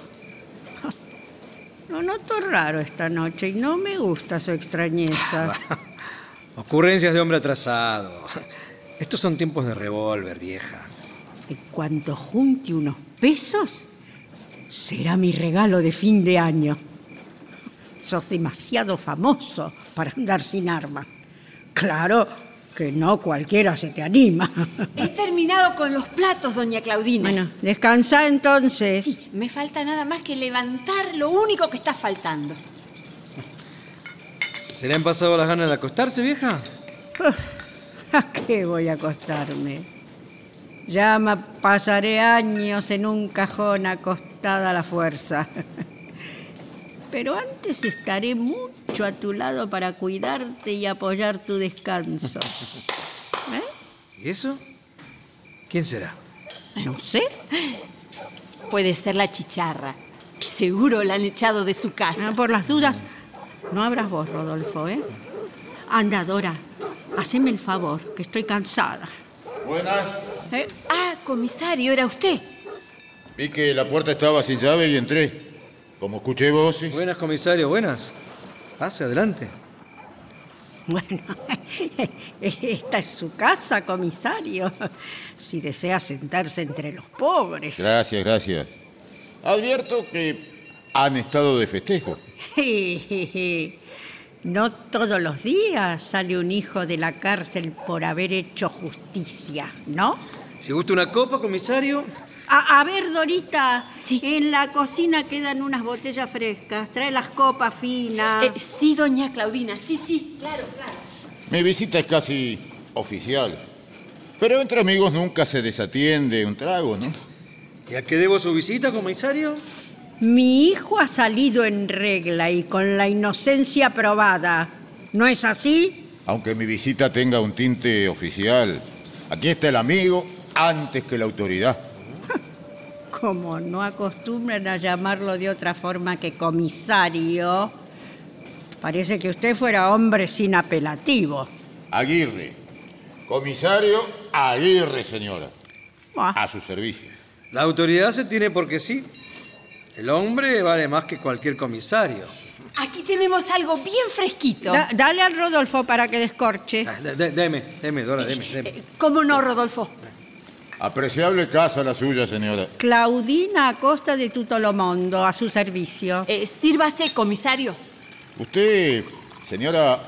Lo noto raro esta noche y no me gusta su extrañeza. Ocurrencias de hombre atrasado. Estos son tiempos de revólver, vieja. En cuanto junte unos pesos, será mi regalo de fin de año. Sos demasiado famoso para andar sin arma. Claro que no cualquiera se te anima. He terminado con los platos, doña Claudina. Bueno, descansa entonces. Sí, me falta nada más que levantar lo único que está faltando. ¿Se le han pasado las ganas de acostarse, vieja? ¿A qué voy a acostarme? Ya me pasaré años en un cajón acostada a la fuerza. Pero antes estaré mucho a tu lado para cuidarte y apoyar tu descanso. ¿Eh? ¿Y eso? ¿Quién será? No sé. Puede ser la chicharra, que seguro la han echado de su casa. Ah, por las dudas, no abras vos, Rodolfo, ¿eh? Anda, Dora, haceme el favor, que estoy cansada. Buenas. ¿Eh? Ah, comisario, era usted. Vi que la puerta estaba sin llave y entré. Como escuché voces. Buenas, comisario, buenas. Pase adelante. Bueno, esta es su casa, comisario. Si desea sentarse entre los pobres. Gracias, gracias. Advierto que han estado de festejo. No todos los días sale un hijo de la cárcel por haber hecho justicia, ¿no? Si gusta una copa, comisario. A, a ver, Dorita, en la cocina quedan unas botellas frescas. Trae las copas finas. Eh, sí, doña Claudina, sí, sí, claro, claro. Mi visita es casi oficial. Pero entre amigos nunca se desatiende un trago, ¿no? ¿Y a qué debo su visita, comisario? Mi hijo ha salido en regla y con la inocencia probada. ¿No es así? Aunque mi visita tenga un tinte oficial, aquí está el amigo antes que la autoridad. Como no acostumbran a llamarlo de otra forma que comisario, parece que usted fuera hombre sin apelativo. Aguirre. Comisario Aguirre, señora. Ah. A su servicio. La autoridad se tiene porque sí. El hombre vale más que cualquier comisario. Aquí tenemos algo bien fresquito. Da- dale al Rodolfo para que descorche. Ah, de- de- deme, deme, Dora, deme, deme. ¿Cómo no, Rodolfo? Apreciable casa la suya, señora. Claudina Acosta de Tutolomondo, a su servicio. Eh, sírvase, comisario. Usted, señora,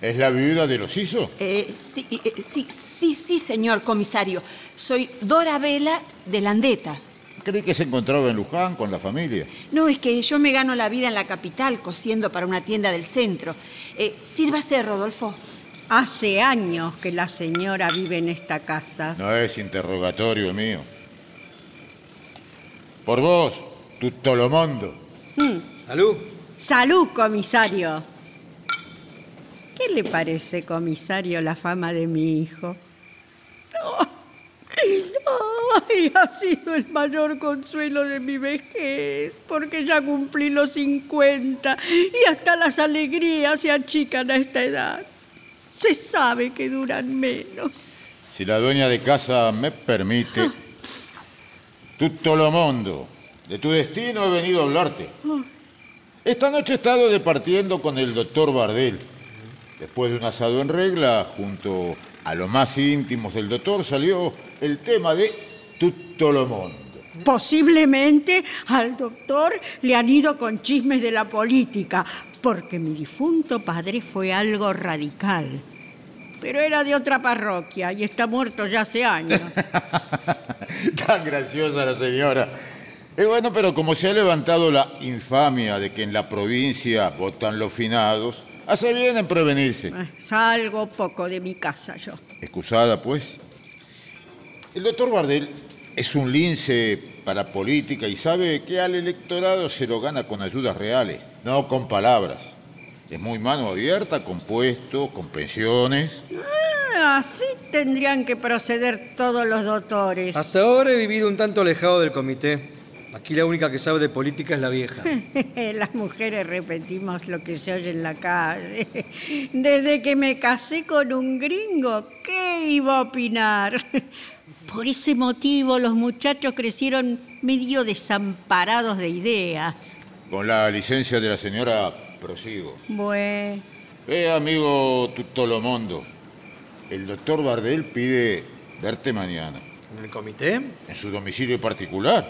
es la viuda de los Iso. Eh, sí, eh, sí, sí, sí, señor comisario. Soy Dora Vela de Landeta. Creí que se encontraba en Luján con la familia. No, es que yo me gano la vida en la capital cosiendo para una tienda del centro. Eh, sírvase, Rodolfo. Hace años que la señora vive en esta casa. No es interrogatorio mío. Por vos, Tutolomondo. Salud. Salud, comisario. ¿Qué le parece, comisario, la fama de mi hijo? Ay, ha sido el mayor consuelo de mi vejez, porque ya cumplí los 50 y hasta las alegrías se achican a esta edad. Se sabe que duran menos. Si la dueña de casa me permite, Tutolomondo, de tu destino he venido a hablarte. Esta noche he estado departiendo con el doctor Bardel. Después de un asado en regla, junto a los más íntimos del doctor, salió el tema de tutto lo mondo. Posiblemente al doctor le han ido con chismes de la política, porque mi difunto padre fue algo radical. Pero era de otra parroquia y está muerto ya hace años. Tan graciosa la señora. Eh, bueno, pero como se ha levantado la infamia de que en la provincia votan los finados, hace bien en prevenirse. Eh, Salgo poco de mi casa yo. Excusada, pues. El doctor Bardel es un lince para política y sabe que al electorado se lo gana con ayudas reales, no con palabras. Es muy mano abierta, con puestos, con pensiones. Ah, así tendrían que proceder todos los doctores. Hasta ahora he vivido un tanto alejado del comité. Aquí la única que sabe de política es la vieja. Las mujeres repetimos lo que se oye en la calle. Desde que me casé con un gringo, ¿qué iba a opinar? Por ese motivo los muchachos crecieron medio desamparados de ideas. Con la licencia de la señora, prosigo. Bueno, Eh, amigo Tutolomondo, el doctor Bardel pide verte mañana. ¿En el comité? En su domicilio particular.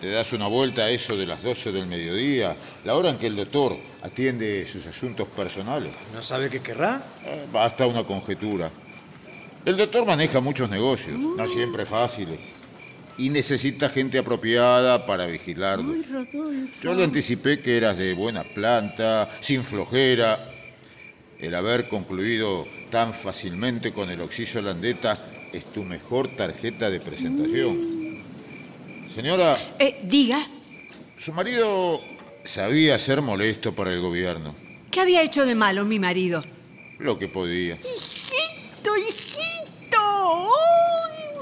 Te das una vuelta a eso de las 12 del mediodía, la hora en que el doctor atiende sus asuntos personales. ¿No sabe qué querrá? Eh, basta una conjetura. El doctor maneja muchos negocios, no siempre fáciles, y necesita gente apropiada para vigilarlos. Yo le anticipé que eras de buena planta, sin flojera. El haber concluido tan fácilmente con el oxiso landeta es tu mejor tarjeta de presentación. Señora, Eh, diga, su marido sabía ser molesto para el gobierno, ¿qué había hecho de malo mi marido? lo que podía. hijito, hijito.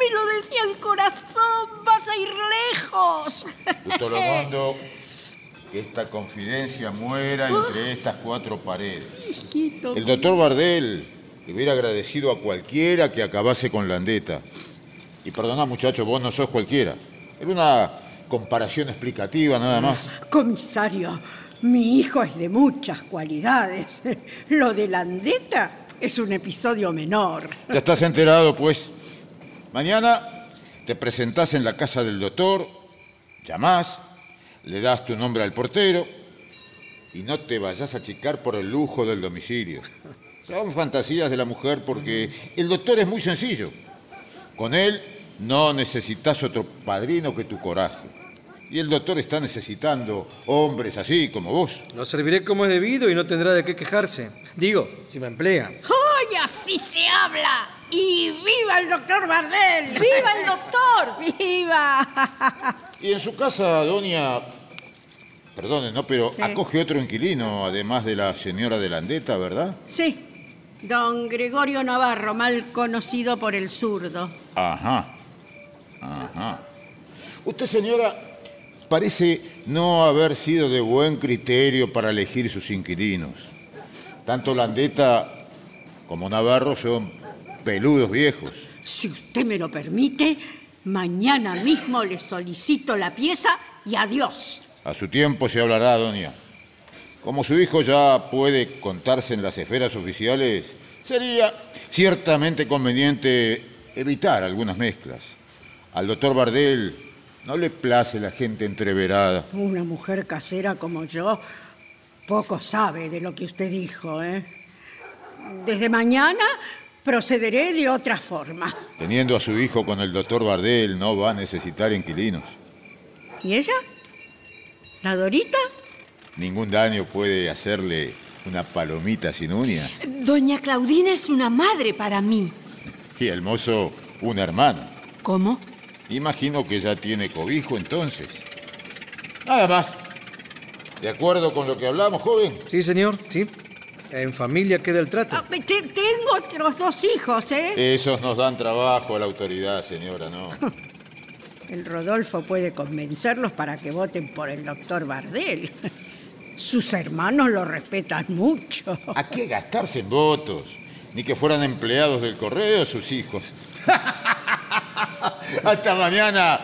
Me lo decía el corazón, vas a ir lejos. Tutolomondo, que esta confidencia muera entre estas cuatro paredes. Hijito. El doctor Bardel le hubiera agradecido a cualquiera que acabase con Landeta. Y perdona, muchacho, vos no sos cualquiera. Era una comparación explicativa nada más. Comisario, mi hijo es de muchas cualidades. Lo de Landeta es un episodio menor. Ya estás enterado, pues. Mañana te presentás en la casa del doctor, llamás, le das tu nombre al portero y no te vayas a achicar por el lujo del domicilio. Son fantasías de la mujer porque el doctor es muy sencillo. Con él no necesitas otro padrino que tu coraje. Y el doctor está necesitando hombres así como vos. Lo serviré como es debido y no tendrá de qué quejarse. Digo, si me emplea. ¡Ay, así se habla! ¡Y viva el doctor Bardel! ¡Viva el doctor! ¡Viva! Y en su casa, doña, perdone, ¿no? Pero Sí. acoge otro inquilino, además de la señora de Landeta, ¿verdad? Sí, don Gregorio Navarro, mal conocido por el zurdo. Ajá. Ajá. Usted, señora, parece no haber sido de buen criterio para elegir sus inquilinos. Tanto Landeta como Navarro son peludos viejos. Si usted me lo permite, mañana mismo le solicito la pieza y adiós. A su tiempo se hablará, doña. Como su hijo ya puede contarse en las esferas oficiales, sería ciertamente conveniente evitar algunas mezclas. Al doctor Bardel no le place la gente entreverada. Una mujer casera como yo poco sabe de lo que usted dijo, ¿eh? Desde mañana procederé de otra forma. Teniendo a su hijo con el doctor Bardel, no va a necesitar inquilinos. ¿Y ella? ¿La Dorita? Ningún daño puede hacerle una palomita sin uña. Doña Claudina es una madre para mí. Y el mozo, un hermano. ¿Cómo? Imagino que ya tiene cobijo entonces. Nada más. ¿De acuerdo con lo que hablamos, joven? Sí, señor, sí. En familia queda el trato. Te- Tengo otros dos hijos, ¿eh? Esos nos dan trabajo a la autoridad, señora, ¿no? El Rodolfo puede convencerlos para que voten por el doctor Bardel. Sus hermanos lo respetan mucho. ¿A qué gastarse en votos? Ni que fueran empleados del correo sus hijos. Hasta mañana,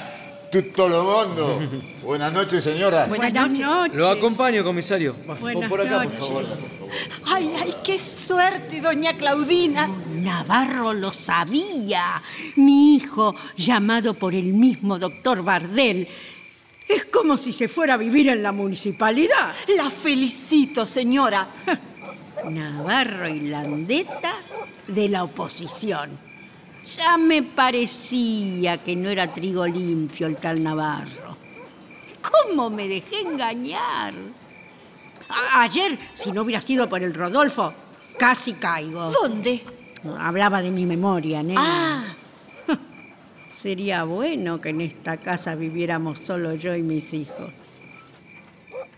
Tutto lo mondo. Buenas noches, señora. Buenas, noches. Lo acompaño, comisario. Va, Buenas por acá, noches. por favor. Ay, ay, qué suerte, doña Claudina. Navarro lo sabía. Mi hijo, llamado por el mismo doctor Bardel, es como si se fuera a vivir en la municipalidad. La felicito, señora. Navarro y Landeta de la oposición. Ya me parecía que no era trigo limpio el tal Navarro. ¿Cómo me dejé engañar? A- ayer, si no hubiera sido por el Rodolfo, casi caigo. ¿Dónde? Hablaba de mi memoria, nena. Ah, Sería bueno que en esta casa viviéramos solo yo y mis hijos.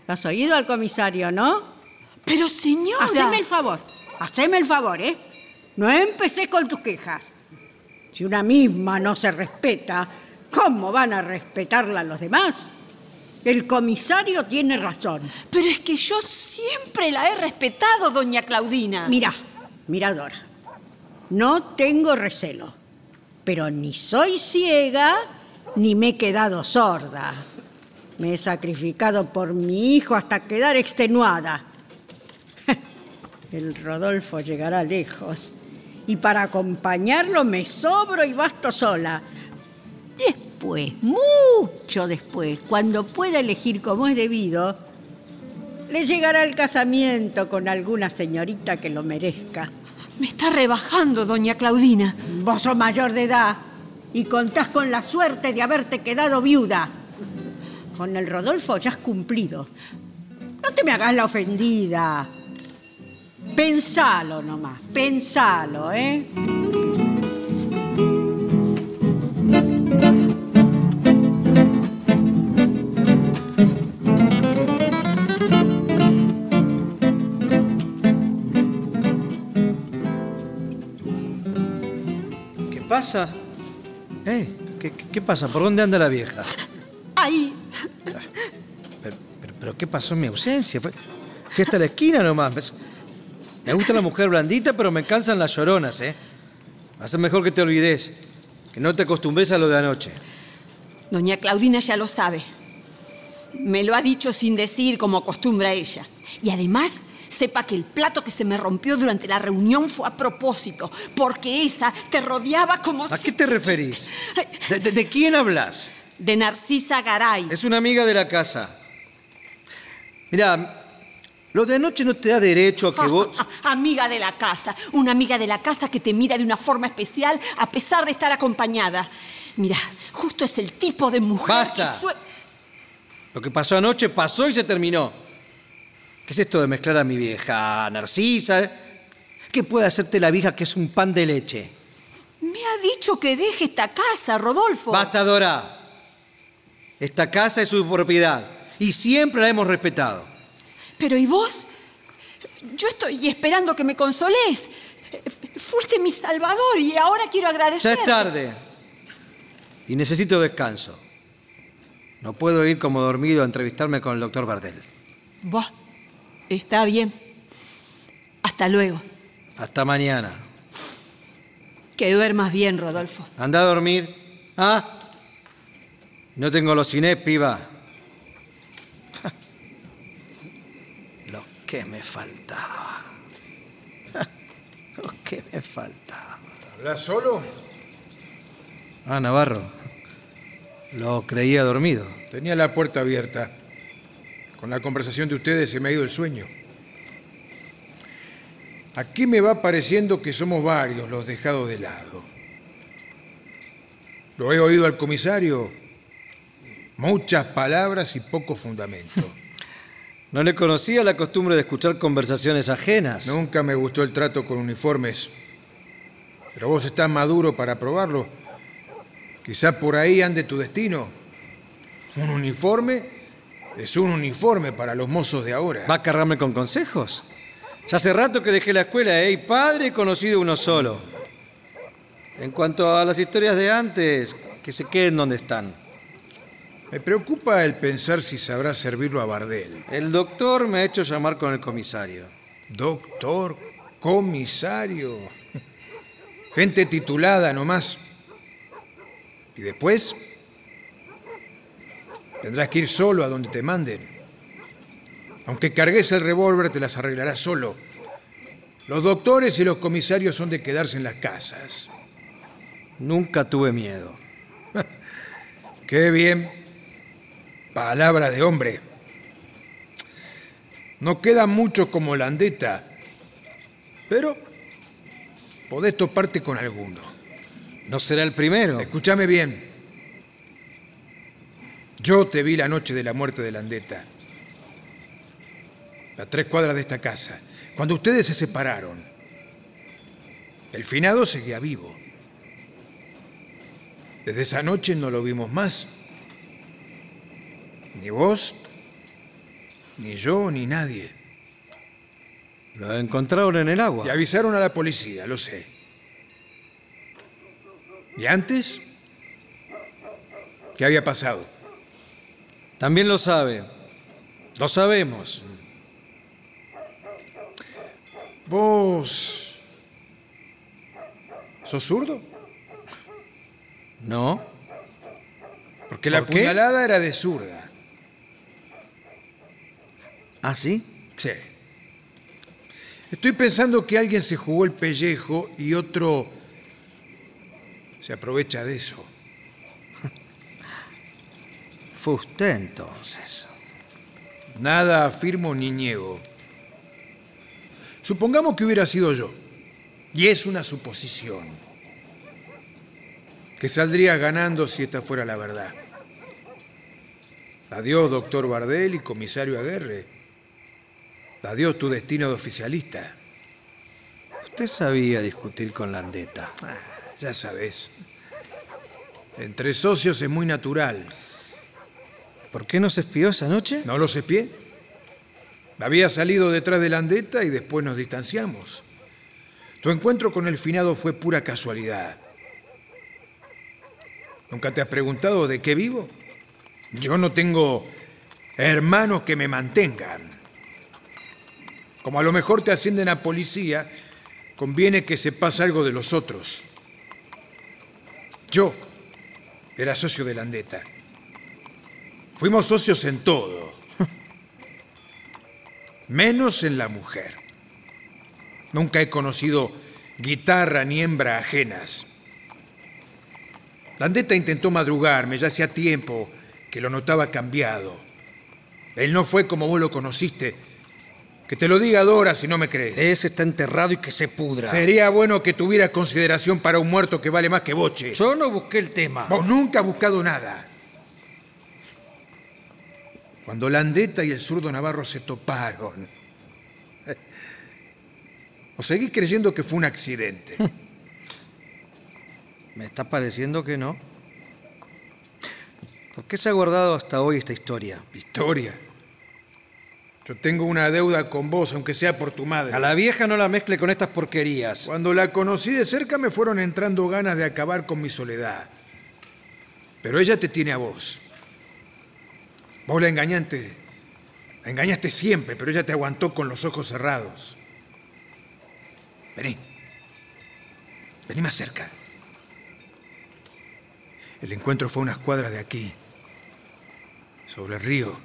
¿Lo has oído al comisario, no? pero señora. Haceme el favor, haceme el favor, ¿eh? No empecé con tus quejas. Si una misma no se respeta, ¿cómo van a respetarla los demás? El comisario tiene razón. Pero es que yo siempre la he respetado, doña Claudina. Mira, mira, Dora. No tengo recelo, pero ni soy ciega ni me he quedado sorda. Me he sacrificado por mi hijo hasta quedar extenuada. El Rodolfo llegará lejos y para acompañarlo me sobro y basto sola. Después, mucho después, cuando pueda elegir como es debido, le llegará el casamiento con alguna señorita que lo merezca. Me está rebajando, doña Claudina. Vos sos mayor de edad y contás con la suerte de haberte quedado viuda. Con el Rodolfo ya has cumplido. No te me hagas la ofendida. Pensalo nomás, pensalo, ¿eh? Pasa? Eh, ¿qué, pasa? ¿Por dónde anda la vieja? Ahí. Pero, pero- pero ¿qué pasó en mi ausencia? Fue, fui hasta la esquina nomás. Me- gusta la mujer blandita, pero me cansan las lloronas, ¿eh? A ser mejor que te olvides, que no te acostumbres a lo de anoche. Doña Claudina ya lo sabe. Me lo ha dicho sin decir como acostumbra ella. Y además, sepa que el plato que se me rompió durante la reunión fue a propósito, porque esa te rodeaba como ¿A si- qué te referís? ¿De, de- de quién hablas? de Narcisa Garay. Es una amiga de la casa. Mira, lo de anoche no te da derecho a que vos... Amiga de la casa, una amiga de la casa que te mira de una forma especial a pesar de estar acompañada. Mira, justo es el tipo de mujer Basta. que Lo que pasó anoche pasó y se terminó. ¿Qué es esto de mezclar a mi vieja Narcisa? ¿Qué puede hacerte la vieja que es un pan de leche? Me ha dicho que deje esta casa, Rodolfo. Basta, Dora. Esta casa es su propiedad y siempre la hemos respetado. Pero ¿y vos? Yo estoy esperando que me consolés. Fuiste mi salvador y ahora quiero Ya agradecer. es tarde y necesito descanso. No puedo ir como dormido a entrevistarme con el doctor Bardel. Buah, está bien. Hasta luego. Hasta mañana. Que duermas bien, Rodolfo. Anda a dormir. ¿Ah? No tengo los cines, piba. Lo que me faltaba. Lo que me faltaba. ¿Hablas solo? Ah, Navarro. Lo creía dormido. Tenía la puerta abierta. Con la conversación de ustedes se me ha ido el sueño. Aquí me va pareciendo que somos varios los dejados de lado. Lo he oído al comisario. Muchas palabras y poco fundamento. No le conocía la costumbre de escuchar conversaciones ajenas. Nunca me gustó el trato con uniformes. Pero vos estás maduro para probarlo. Quizá por ahí ande tu destino. Un uniforme es un uniforme para los mozos de ahora. ¿Va a cargarme con consejos? Ya hace rato que dejé la escuela, ¿eh? Y padre he conocido uno solo. En cuanto a las historias de antes, que se queden donde están. Me preocupa el pensar si sabrá servirlo a Bardel. El doctor me ha hecho llamar con el comisario. Doctor, comisario. Gente titulada nomás. ¿Y después? Tendrás que ir solo a donde te manden. Aunque cargues el revólver, te las arreglarás solo. Los doctores y los comisarios son de quedarse en las casas. Nunca tuve miedo. Qué bien. Palabra de hombre. No queda mucho como Landeta, pero podés toparte con alguno. No será el primero. Escúchame bien. Yo te vi la noche de la muerte de Landeta. A tres cuadras de esta casa. Cuando ustedes se separaron. El finado seguía vivo. Desde esa noche no lo vimos más. Ni vos, ni yo, ni nadie. Lo encontraron en el agua. Y avisaron a la policía, lo sé. ¿Y antes? ¿Qué había pasado? También lo sabe. Lo sabemos. ¿Vos sos zurdo? No. Porque la ¿Por qué? puñalada era de zurda. ¿Ah, sí? Sí. Estoy pensando que alguien se jugó el pellejo y otro se aprovecha de eso. Fue usted entonces. Nada afirmo ni niego. Supongamos que hubiera sido yo. Y es una suposición. Que saldría ganando si esta fuera la verdad. Adiós, doctor Bardel y comisario Aguerre. Adiós tu destino de oficialista. Usted sabía discutir con Landeta. Ah, ya sabes. Entre socios es muy natural. ¿Por qué no se espió esa noche? ¿No los espié? Había salido detrás de Landeta y después nos distanciamos. Tu encuentro con el finado fue pura casualidad. ¿Nunca te has preguntado de qué vivo? Yo no tengo hermanos que me mantengan. Como a lo mejor te ascienden a policía, conviene que sepas algo de los otros. Yo era socio de Landeta. Fuimos socios en todo, menos en la mujer. Nunca he conocido guitarra ni hembra ajenas. Landeta intentó madrugarme, ya hacía tiempo que lo notaba cambiado. Él no fue como vos lo conociste. Que te lo diga Dora si no me crees. Ese está enterrado y que se pudra. Sería bueno que tuvieras consideración para un muerto que vale más que boche. Yo no busqué el tema. Vos nunca has buscado nada. Cuando Landeta y el zurdo Navarro se toparon, ¿o seguís creyendo que fue un accidente? Me está pareciendo que no. ¿Por qué se ha guardado hasta hoy esta historia? Historia. Yo tengo una deuda con vos, aunque sea por tu madre. A la vieja no la mezcle con estas porquerías. Cuando la conocí de cerca me fueron entrando ganas de acabar con mi soledad. Pero ella te tiene a vos. Vos la engañaste. La engañaste siempre, pero ella te aguantó con los ojos cerrados. Vení. Vení más cerca. El encuentro fue a unas cuadras de aquí, sobre el río.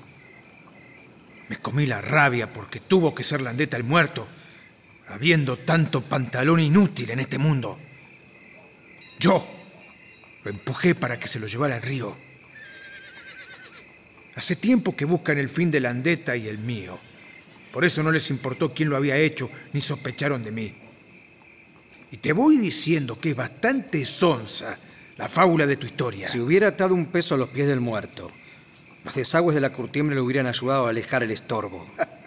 Me comí la rabia porque tuvo que ser Landeta el muerto, habiendo tanto pantalón inútil en este mundo. Yo lo empujé para que se lo llevara al río. Hace tiempo que buscan el fin de Landeta y el mío. Por eso no les importó quién lo había hecho, ni sospecharon de mí. Y te voy diciendo que es bastante sonsa la fábula de tu historia. Si hubiera atado un peso a los pies del muerto, los desagües de la curtiembre le hubieran ayudado a alejar el estorbo.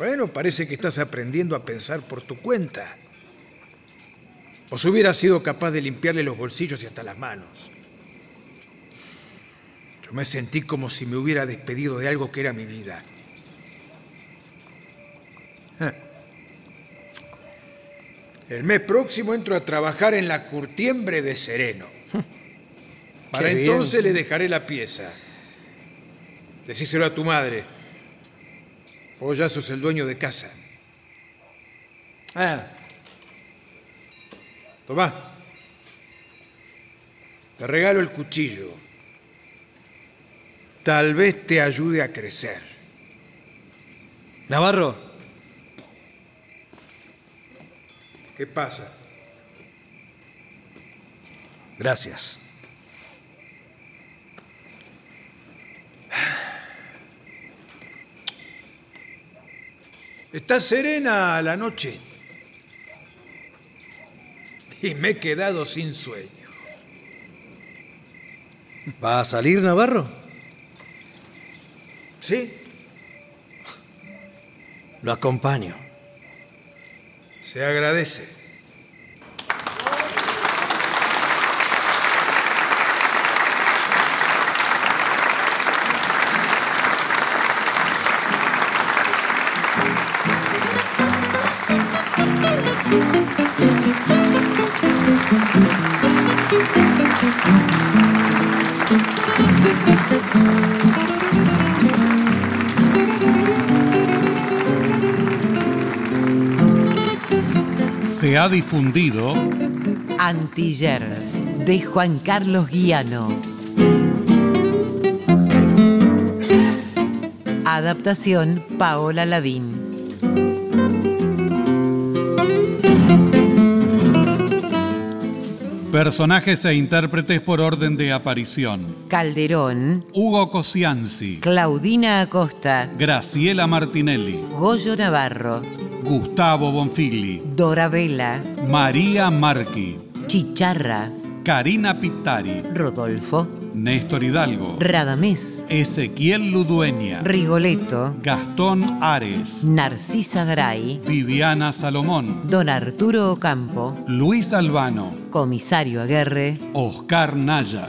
Bueno, parece que estás aprendiendo a pensar por tu cuenta. Os hubiera sido capaz de limpiarle los bolsillos y hasta las manos. Yo me sentí como si me hubiera despedido de algo que era mi vida. El mes próximo entro a trabajar en la curtiembre de Sereno. Para Qué bien. entonces le dejaré la pieza. Decíselo a tu madre. Vos ya sos el dueño de casa. Ah. Tomá. Te regalo el cuchillo. Tal vez te ayude a crecer. Navarro, ¿Qué pasa? gracias. Está serena la noche. Y me he quedado sin sueño. ¿Va a salir Navarro? ¿Sí? Lo acompaño. Se agradece. Se ha difundido Antiller, de Juan Carlos Guiano. Adaptación Paola Lavín. personajes e intérpretes por orden de aparición. Calderón, Hugo Cosianzi, Claudina Acosta, Graciela Martinelli, Goyo Navarro, Gustavo Bonfigli, Dora Vela, María Marchi, Chicharra, Karina Pittari, Rodolfo, Néstor Hidalgo, Radamés, Ezequiel Ludueña, Rigoletto, Gastón Ares, Narcisa Gray, Viviana Salomón, Don Arturo Ocampo, Luis Albano, Comisario Aguerre, Oscar Naya.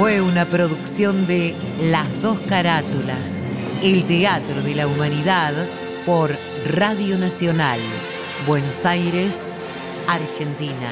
Fue una producción de Las dos carátulas, el Teatro de la Humanidad por Radio Nacional, Buenos Aires, Argentina.